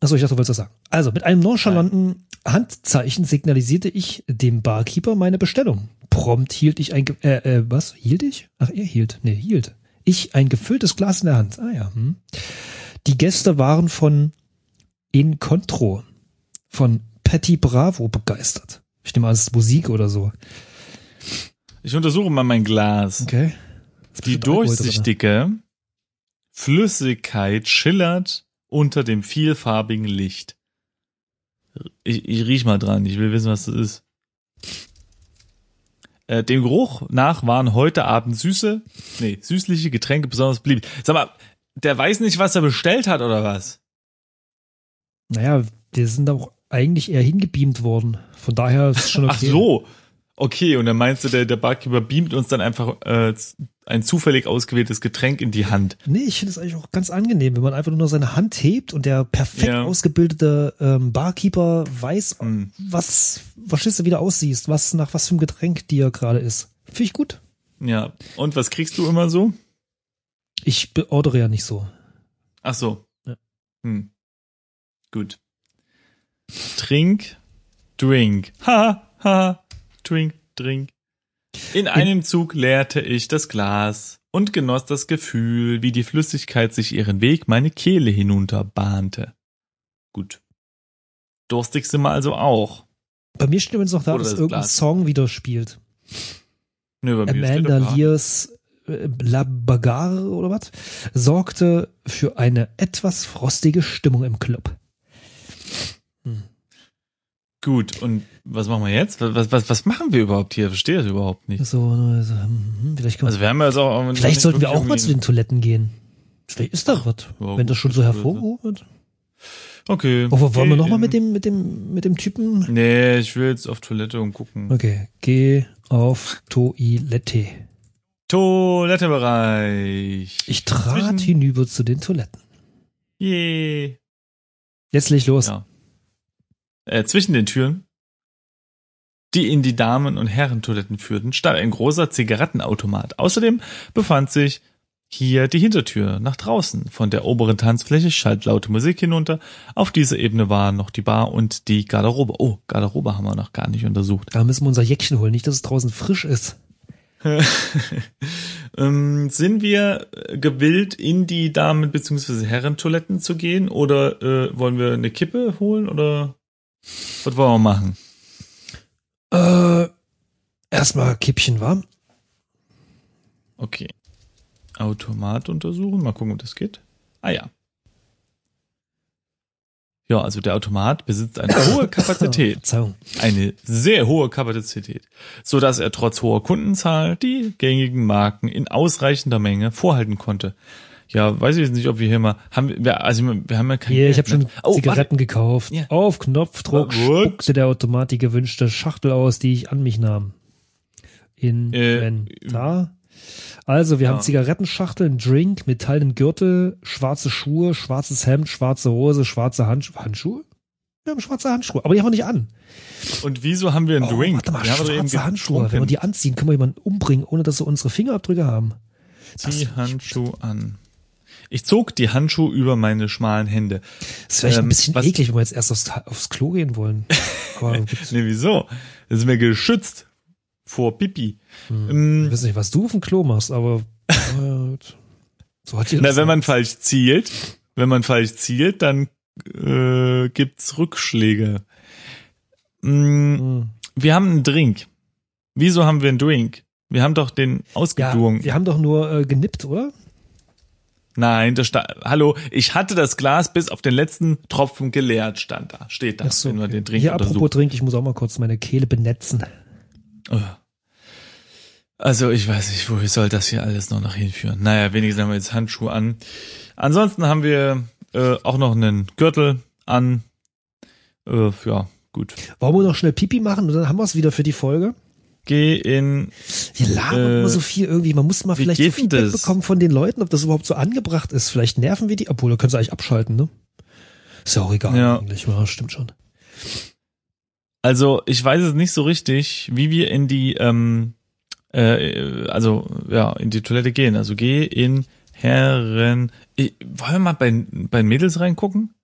Achso, ich dachte, du wolltest das sagen. Also, mit einem nonchalanten Handzeichen signalisierte ich dem Barkeeper meine Bestellung. Prompt hielt ich ein, äh, äh, was? Hielt ich? Ach, er hielt. Nee, hielt. Ich ein gefülltes Glas in der Hand. Ah ja. Hm. Die Gäste waren von Encontro, von Patty Bravo begeistert. Ich nehme an, es ist Musik oder so. Ich untersuche mal mein Glas. Okay. Die durchsichtige Flüssigkeit schillert unter dem vielfarbigen Licht. Ich, ich riech mal dran, ich will wissen, was das ist. Äh, dem Geruch nach waren heute Abend süße, nee, süßliche Getränke besonders beliebt. Sag mal, der weiß nicht, was er bestellt hat oder was? Naja, wir sind auch eigentlich eher hingebeamt worden. Von daher ist es schon okay. Ach so. Okay, und dann meinst du, der, der Barkeeper beamt uns dann einfach äh, ein zufällig ausgewähltes Getränk in die Hand. Nee, ich finde es eigentlich auch ganz angenehm, wenn man einfach nur seine Hand hebt und der perfekt Ja. ausgebildete ähm, Barkeeper weiß, Hm. was, was du wieder aussiehst, was nach was für einem Getränk dir gerade ist. Finde ich gut. Ja. Und was kriegst du immer so? Ich beordere ja nicht so. Ach so. Ja. Hm. Gut. Trink, drink. Ha, ha, trink, drink. In einem Zug leerte ich das Glas und genoss das Gefühl, wie die Flüssigkeit sich ihren Weg meine Kehle hinunter bahnte. Gut. Durstig sind wir also auch. Bei mir steht übrigens noch da, Oder dass das irgendein Glas. Song wieder spielt. Nö, bei mir Amanda Lears äh, La Bagarre oder was sorgte für eine etwas frostige Stimmung im Club. Gut, und was machen wir jetzt? Was, was, was machen wir überhaupt hier? Verstehe das überhaupt nicht. So, also, hm, vielleicht Also wir haben ja jetzt auch... Vielleicht sollten wir auch mal zu den Toiletten gehen. Vielleicht ist da was, Ja, wenn das schon so hervorgehoben wird. Okay. Oh, wollen wir Geh noch mal in- mit dem, mit dem, mit dem Typen? Nee, ich will jetzt auf Toilette und gucken. Okay, geh auf Toilette. Toilettebereich. Ich trat Zwischen- hinüber zu den Toiletten. Je. Jetzt leg ich los. Ja. Äh, zwischen den Türen, die in die Damen- und Herrentoiletten führten, stand ein großer Zigarettenautomat. Außerdem befand sich hier die Hintertür nach draußen. Von der oberen Tanzfläche schallt laute Musik hinunter. Auf dieser Ebene waren noch die Bar und die Garderobe. Oh, Garderobe haben wir noch gar nicht untersucht. Da müssen wir unser Jäckchen holen, nicht, dass es draußen frisch ist. ähm, sind wir äh, gewillt, in die Damen- bzw. Herrentoiletten zu gehen oder äh, wollen wir eine Kippe holen oder was wollen wir machen? Äh, erstmal Kippchen warm. Okay. Automat untersuchen. Mal gucken, ob das geht. Ah ja. Ja, also der Automat besitzt eine hohe Kapazität. Eine sehr hohe Kapazität, so dass er trotz hoher Kundenzahl die gängigen Marken in ausreichender Menge vorhalten konnte. Ja, weiß ich jetzt nicht, ob wir hier mal haben wir also wir haben ja kein Hier, ich habe schon? Oh, Zigaretten gekauft. Ja. Auf Knopfdruck What? spuckte der Automat die gewünschte Schachtel aus, die ich an mich nahm. Inventar. Also, wir haben Ja. Zigarettenschachteln, Drink, metallenen Gürtel, schwarze Schuhe, schwarzes Hemd, schwarze Hose, schwarze Handschuhe. Handschuhe? Wir haben schwarze Handschuhe, aber die haben wir nicht an. warte. Und wieso haben wir einen Oh, Drink? warte mal, wir haben schwarze Handschuhe. Wenn wir die anziehen, können wir jemanden umbringen, ohne dass sie unsere Fingerabdrücke haben. Zieh Handschuh an. Ich zog die Handschuhe über meine schmalen Hände. Das ist vielleicht ein Ähm, bisschen was- eklig, wenn wir jetzt erst aufs, aufs Klo gehen wollen. Aber Nee, wieso? Das ist mir geschützt vor Pipi. Hm. Ähm, Ich weiß nicht, was du auf dem Klo machst, aber äh, so hat jeder Na, wenn man falsch zielt, wenn man falsch zielt, dann äh, gibt's Rückschläge. Mm, Hm. wir haben einen Drink. Wieso haben wir einen Drink? Wir haben doch den Ja, ausgedrungen. wir haben doch nur äh, genippt, oder? Nein, das sta Hallo, ich hatte das Glas bis auf den letzten Tropfen geleert, stand da. Steht da, Ach so, wenn wir okay. den Drink Hier, apropos untersuchen. Drink, ich muss auch mal kurz meine Kehle benetzen. Oh. Also ich weiß nicht, woher soll das hier alles noch nach hinführen. Naja, wenigstens haben wir jetzt Handschuhe an. Ansonsten haben wir äh, auch noch einen Gürtel an. Äh, ja, gut. Wollen wir noch schnell Pipi machen und dann haben wir es wieder für die Folge? Geh in. Wir labern Äh, immer so viel irgendwie. Man muss mal vielleicht Feedback das? bekommen von den Leuten, ob das überhaupt so angebracht ist. Vielleicht nerven wir die, obwohl, da können sie eigentlich abschalten, ne? Ist ja auch egal Ja. eigentlich. Ja, stimmt schon. Also ich weiß es nicht so richtig, wie wir in die, ähm, äh, also ja, in die Toilette gehen. Also geh in Herren. Ich, wollen wir mal bei, bei Mädels reingucken?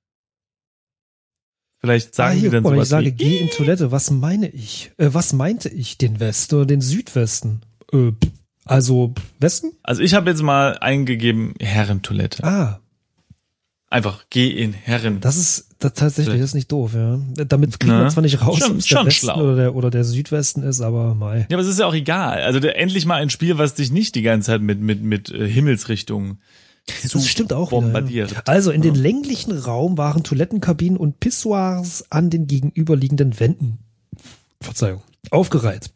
Vielleicht sagen ah, die dann mal, wenn ich sowas sage, wie, geh in Toilette, was meine ich? Äh, was meinte ich? Den Westen oder den Südwesten? Äh, also Westen? Also ich habe jetzt mal eingegeben Herrentoilette. Ah, Einfach geh in Herren. das ist das tatsächlich das ist nicht doof, ja. Damit kriegt Ne? man zwar nicht raus, Schon- ob es der Westen schlau. oder der, oder der Südwesten ist, aber mei. ja, aber es ist ja auch egal. Also der, endlich mal ein Spiel, was dich nicht die ganze Zeit mit mit mit äh, Himmelsrichtungen zu Das stimmt auch bombardiert. wieder. Ja. Also in den länglichen Raum waren Toilettenkabinen und Pissoirs an den gegenüberliegenden Wänden. Verzeihung. Aufgereiht.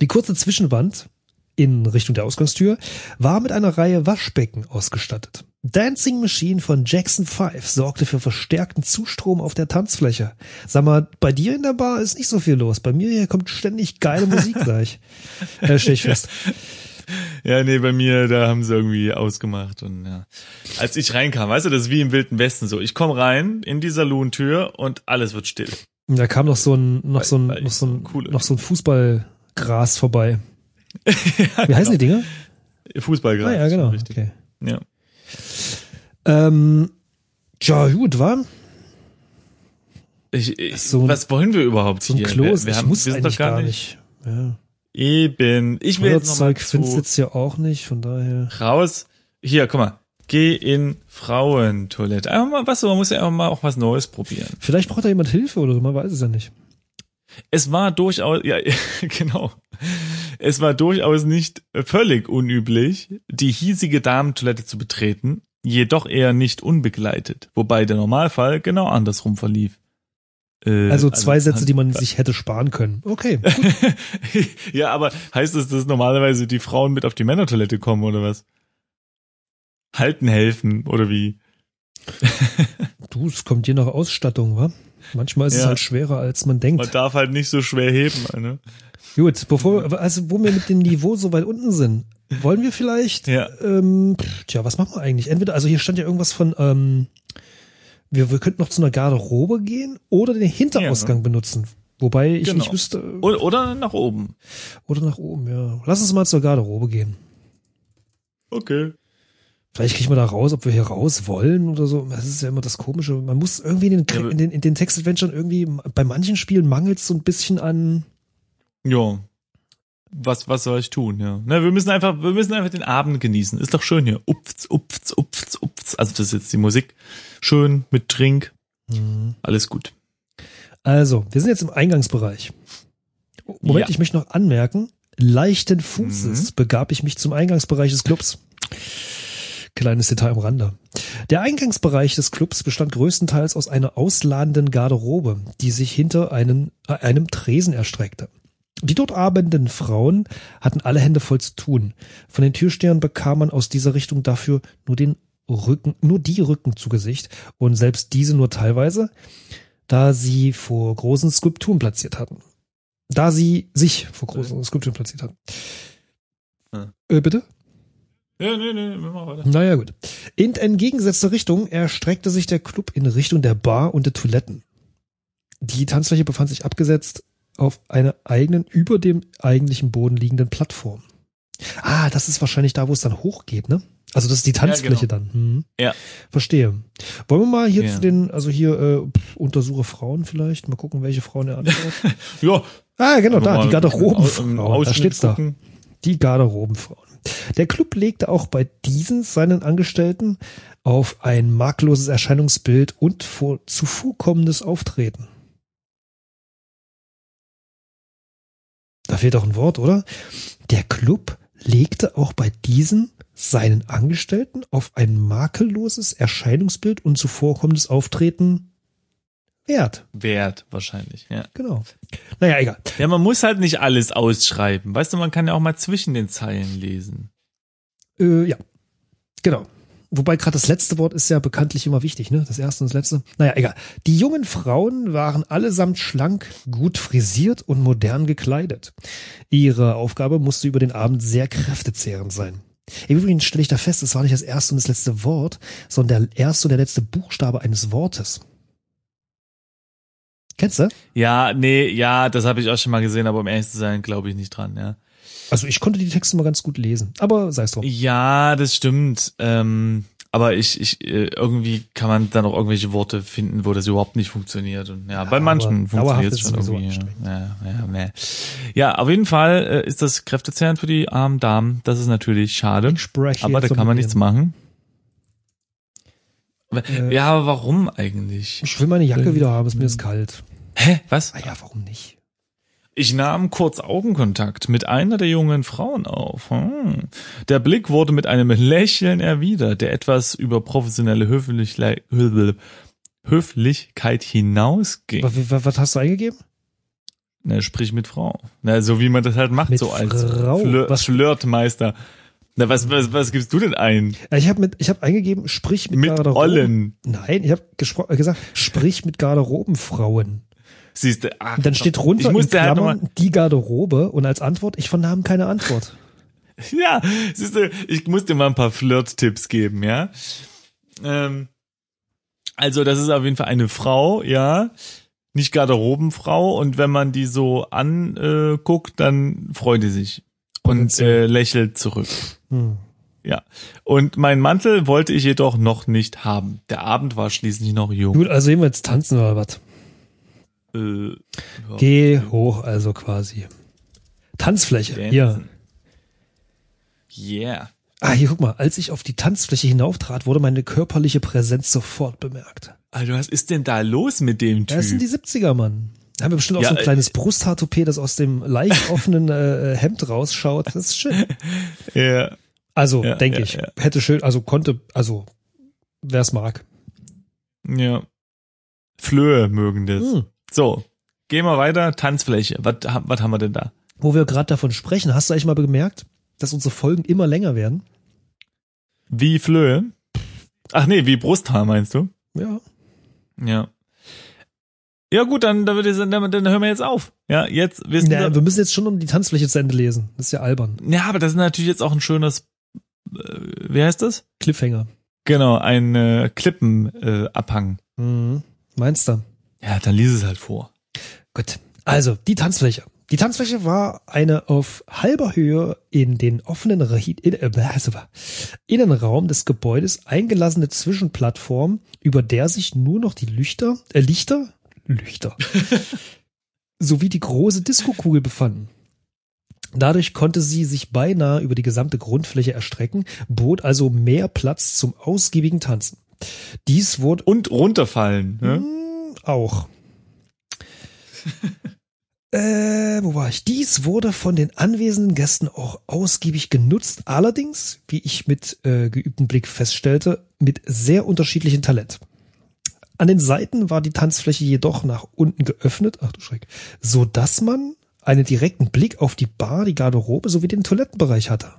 Die kurze Zwischenwand in Richtung der Ausgangstür war mit einer Reihe Waschbecken ausgestattet. Dancing Machine von Jackson 5 sorgte für verstärkten Zustrom auf der Tanzfläche. Sag mal, bei dir in der Bar ist nicht so viel los. Bei mir hier kommt ständig geile Musik gleich. Äh, stell ich fest. Ja, nee, bei mir, da haben sie irgendwie ausgemacht und ja. Als ich reinkam, weißt du, das ist wie im Wilden Westen so. Ich komme rein in die Salontür und alles wird still. Da kam noch so ein, noch Weil- so ein, noch ich so ein, cool noch so ein Fußballgras vorbei. Wie heißen die Dinger? Fußball Ah, gerade. ja, genau. Richtig. Okay. Ja. Ähm, ja, gut, war Ich, ich, So was wollen wir überhaupt so ein hier? Klo. wir, wir, ich haben, muss wir eigentlich gar nicht. nicht. Ja. Eben. Ich will jetzt Feuerzeug findest zu jetzt ja auch nicht, von daher. raus. Hier, guck mal. Geh in Frauentoilette. Einfach mal was, man muss ja einfach mal auch was Neues probieren. Vielleicht braucht da jemand Hilfe oder so, man weiß es ja nicht. Es war durchaus, ja, genau. Es war durchaus nicht völlig unüblich, die hiesige Damentoilette zu betreten, jedoch eher nicht unbegleitet, wobei der Normalfall genau andersrum verlief. Äh, Also zwei Sätze, die man sich hätte sparen können. Okay. ja, aber heißt das, dass normalerweise die Frauen mit auf die Männertoilette kommen oder was? Halten helfen oder wie? Du, es kommt je nach Ausstattung, wa? Manchmal ist es Ja. halt schwerer, als man denkt. Man darf halt nicht so schwer heben, ne? Gut, bevor wir, also wo wir mit dem Niveau so weit unten sind, wollen wir vielleicht, Ja. ähm, tja, was machen wir eigentlich? Entweder, also hier stand ja irgendwas von, ähm, wir, wir könnten noch zu einer Garderobe gehen oder den Hinterausgang benutzen. Wobei ich Genau. nicht wüsste, Oder, oder nach oben. oder nach oben, ja. Lass uns mal zur Garderobe gehen. Okay. Vielleicht kriegen wir da raus, ob wir hier raus wollen oder so. Das ist ja immer das Komische. Man muss irgendwie in den, Ja, in den, in den Text-Adventuren irgendwie, bei manchen Spielen mangelt es so ein bisschen an, Ja. Was, was soll ich tun, ja. Na, wir müssen einfach, wir müssen einfach den Abend genießen. Ist doch schön hier. Upfz, upfz, upfz, upfz. Also das ist jetzt die Musik. Schön mit Trink. Alles gut. Also, wir sind jetzt im Eingangsbereich. Moment, Ja. ich möchte noch anmerken, leichten Fußes begab ich mich zum Eingangsbereich des Clubs. Kleines Detail am Rande. Der Eingangsbereich des Clubs bestand größtenteils aus einer ausladenden Garderobe, die sich hinter einen, äh, einem Tresen erstreckte. Die dort arbeitenden Frauen hatten alle Hände voll zu tun. Von den Türstehern bekam man aus dieser Richtung dafür nur den Rücken, nur die Rücken zu Gesicht und selbst diese nur teilweise, da sie vor großen Skulpturen platziert hatten. Da sie sich vor großen Skulpturen platziert hatten. Hm. Äh, bitte? Ja, nee, nee, mach weiter. Naja, gut. In entgegengesetzter Richtung erstreckte sich der Club in Richtung der Bar und der Toiletten. Die Tanzfläche befand sich abgesetzt auf einer eigenen, über dem eigentlichen Boden liegenden Plattform. Ah, das ist wahrscheinlich da, wo es dann hochgeht, ne? Also das ist die Tanzfläche genau. dann. Hm. Ja. Verstehe. Wollen wir mal hier Ja. zu den, also hier äh, untersuche Frauen vielleicht, mal gucken, welche Frauen er anschaut. Ja, ah, genau, da, die Garderobenfrauen. Da steht's da. Die Garderobenfrauen. Der Club legte auch bei diesen seinen Angestellten auf ein makelloses Erscheinungsbild und vor zuvorkommendes Auftreten. Da fehlt auch ein Wort, oder? Der Club legte auch bei diesen seinen Angestellten auf ein makelloses Erscheinungsbild und zuvorkommendes Auftreten Wert. Wert wahrscheinlich, ja. Genau. Naja, egal. Ja, man muss halt nicht alles ausschreiben. Weißt du, man kann ja auch mal zwischen den Zeilen lesen. Äh, ja, genau. Wobei gerade das letzte Wort ist ja bekanntlich immer wichtig, ne? Das erste und das letzte. Naja, egal. Die jungen Frauen waren allesamt schlank, gut frisiert und modern gekleidet. Ihre Aufgabe musste über den Abend sehr kräftezehrend sein. Übrigens stelle ich da fest, es war nicht das erste und das letzte Wort, sondern der erste und der letzte Buchstabe eines Wortes. Kennst du? Ja, nee, ja, das habe ich auch schon mal gesehen, aber um ehrlich zu sein, glaube ich nicht dran, ja. Also ich konnte die Texte mal ganz gut lesen, aber sei es drum. Ja, das stimmt. Ähm, aber ich, ich, äh, irgendwie kann man dann auch irgendwelche Worte finden, wo das überhaupt nicht funktioniert. Und ja, bei aber manchen funktioniert es schon irgendwie. Ja, ja, nee. ja, auf jeden Fall äh, ist das kräftezehrend für die armen Damen. Das ist natürlich schade. Aber da kann man nichts machen. Äh, Ja, aber warum eigentlich? Ich will meine Jacke Äh, wieder haben, es ist mir ist kalt. Hä? Was? Ah ja, warum nicht? Ich nahm kurz Augenkontakt mit einer der jungen Frauen auf. Hm. Der Blick wurde mit einem Lächeln erwidert, der etwas über professionelle Höflichle Höflichkeit hinausging. Was, was, hast du eingegeben? Na, sprich mit Frau. Na, so wie man das halt macht, Mit so als Frau? Flir Was- Flirtmeister. Na, was, was, was gibst du denn ein? Ich habe mit, ich habe eingegeben, sprich mit, Mit Garderoben. Ollen. Nein, ich habe äh, gesagt, sprich mit Garderobenfrauen. Siehst du, ach, Und dann steht drunter ich in musste halt Klammern nochmal, die Garderobe und als Antwort, ich vernahm keine Antwort. ja, siehst du, ich muss dir mal ein paar Flirt-Tipps geben, ja. Ähm, also, das ist auf jeden Fall eine Frau, ja. Nicht Garderobenfrau. Und wenn man die so anguckt, dann freut die sich. Und äh, lächelt zurück. Hm. Ja. Und mein Mantel wollte ich jedoch noch nicht haben. Der Abend war schließlich noch jung. Gut, also jetzt tanzen oder was? Äh, ja. Geh hoch, also quasi. Tanzfläche, Dancen. hier. Yeah. Ah, hier guck mal, als ich auf die Tanzfläche hinauftrat, wurde meine körperliche Präsenz sofort bemerkt. Also, was ist denn da los mit dem Typ? Das sind die 70er, Mann. Da haben wir bestimmt auch Ja, so ein äh, kleines Brusthaartoupet, das aus dem leicht offenen äh, Hemd rausschaut. Das ist schön. ja. Also, Ja, denke ja, ich. Hätte schön, also konnte, also, wer es mag. Ja. Flöhe mögen das. Hm. So, gehen wir weiter. Tanzfläche. Was, was haben wir denn da? Wo wir gerade davon sprechen, hast du eigentlich mal bemerkt, dass unsere Folgen immer länger werden? Wie Flöhe? Ach nee, wie Brusthaar meinst du? Ja. Ja. Ja gut, dann, dann, dann, dann hören wir jetzt auf. Ja, jetzt wissen Na, wir. wir müssen jetzt schon um die Tanzfläche zu Ende lesen. Das ist ja albern. Ja, aber das ist natürlich jetzt auch ein schönes, äh, wie heißt das? Cliffhanger. Genau, ein äh, Klippenabhang. Äh. Mhm. Meinst du? Ja, dann lies es halt vor. Gut. Also, die Tanzfläche. Die Tanzfläche war eine auf halber Höhe in den offenen äh. Innenraum des Gebäudes eingelassene Zwischenplattform, über der sich nur noch die Lichter, äh, Lichter, Lichter, sowie die große Diskokugel befanden. Dadurch konnte sie sich beinahe über die gesamte Grundfläche erstrecken, bot also mehr Platz zum ausgiebigen Tanzen. Dies wurde Und runterfallen. Ne? Auch. Äh, wo war ich? Dies wurde von den anwesenden Gästen auch ausgiebig genutzt, allerdings, wie ich mit äh, geübtem Blick feststellte, mit sehr unterschiedlichem Talent. An den Seiten war die Tanzfläche jedoch nach unten geöffnet, ach du Schreck, so dass man einen direkten Blick auf die Bar, die Garderobe sowie den Toilettenbereich hatte.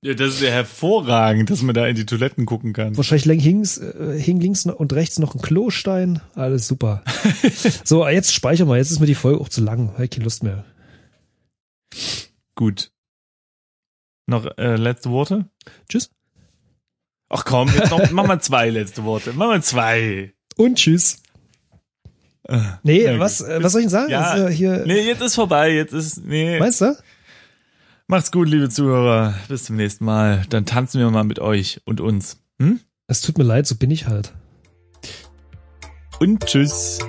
Ja, das ist ja hervorragend, dass man da in die Toiletten gucken kann. Wahrscheinlich links, äh, hing links und rechts noch ein Klostein. Alles super. so, jetzt speichern wir. Jetzt ist mir die Folge auch zu lang. Habe ich keine Lust mehr. Gut. Noch äh, letzte Worte? Tschüss. Ach komm, jetzt noch, mach mal zwei letzte Worte. Mach mal zwei. Und tschüss. Äh, Nee, was, äh, was soll ich denn sagen? Ja, Also hier, Nee, jetzt ist vorbei. Jetzt ist. Nee. Meinst du? Macht's gut, liebe Zuhörer. Bis zum nächsten Mal. Dann tanzen wir mal mit euch und uns. Hm? Es tut mir leid, so bin ich halt. Und tschüss.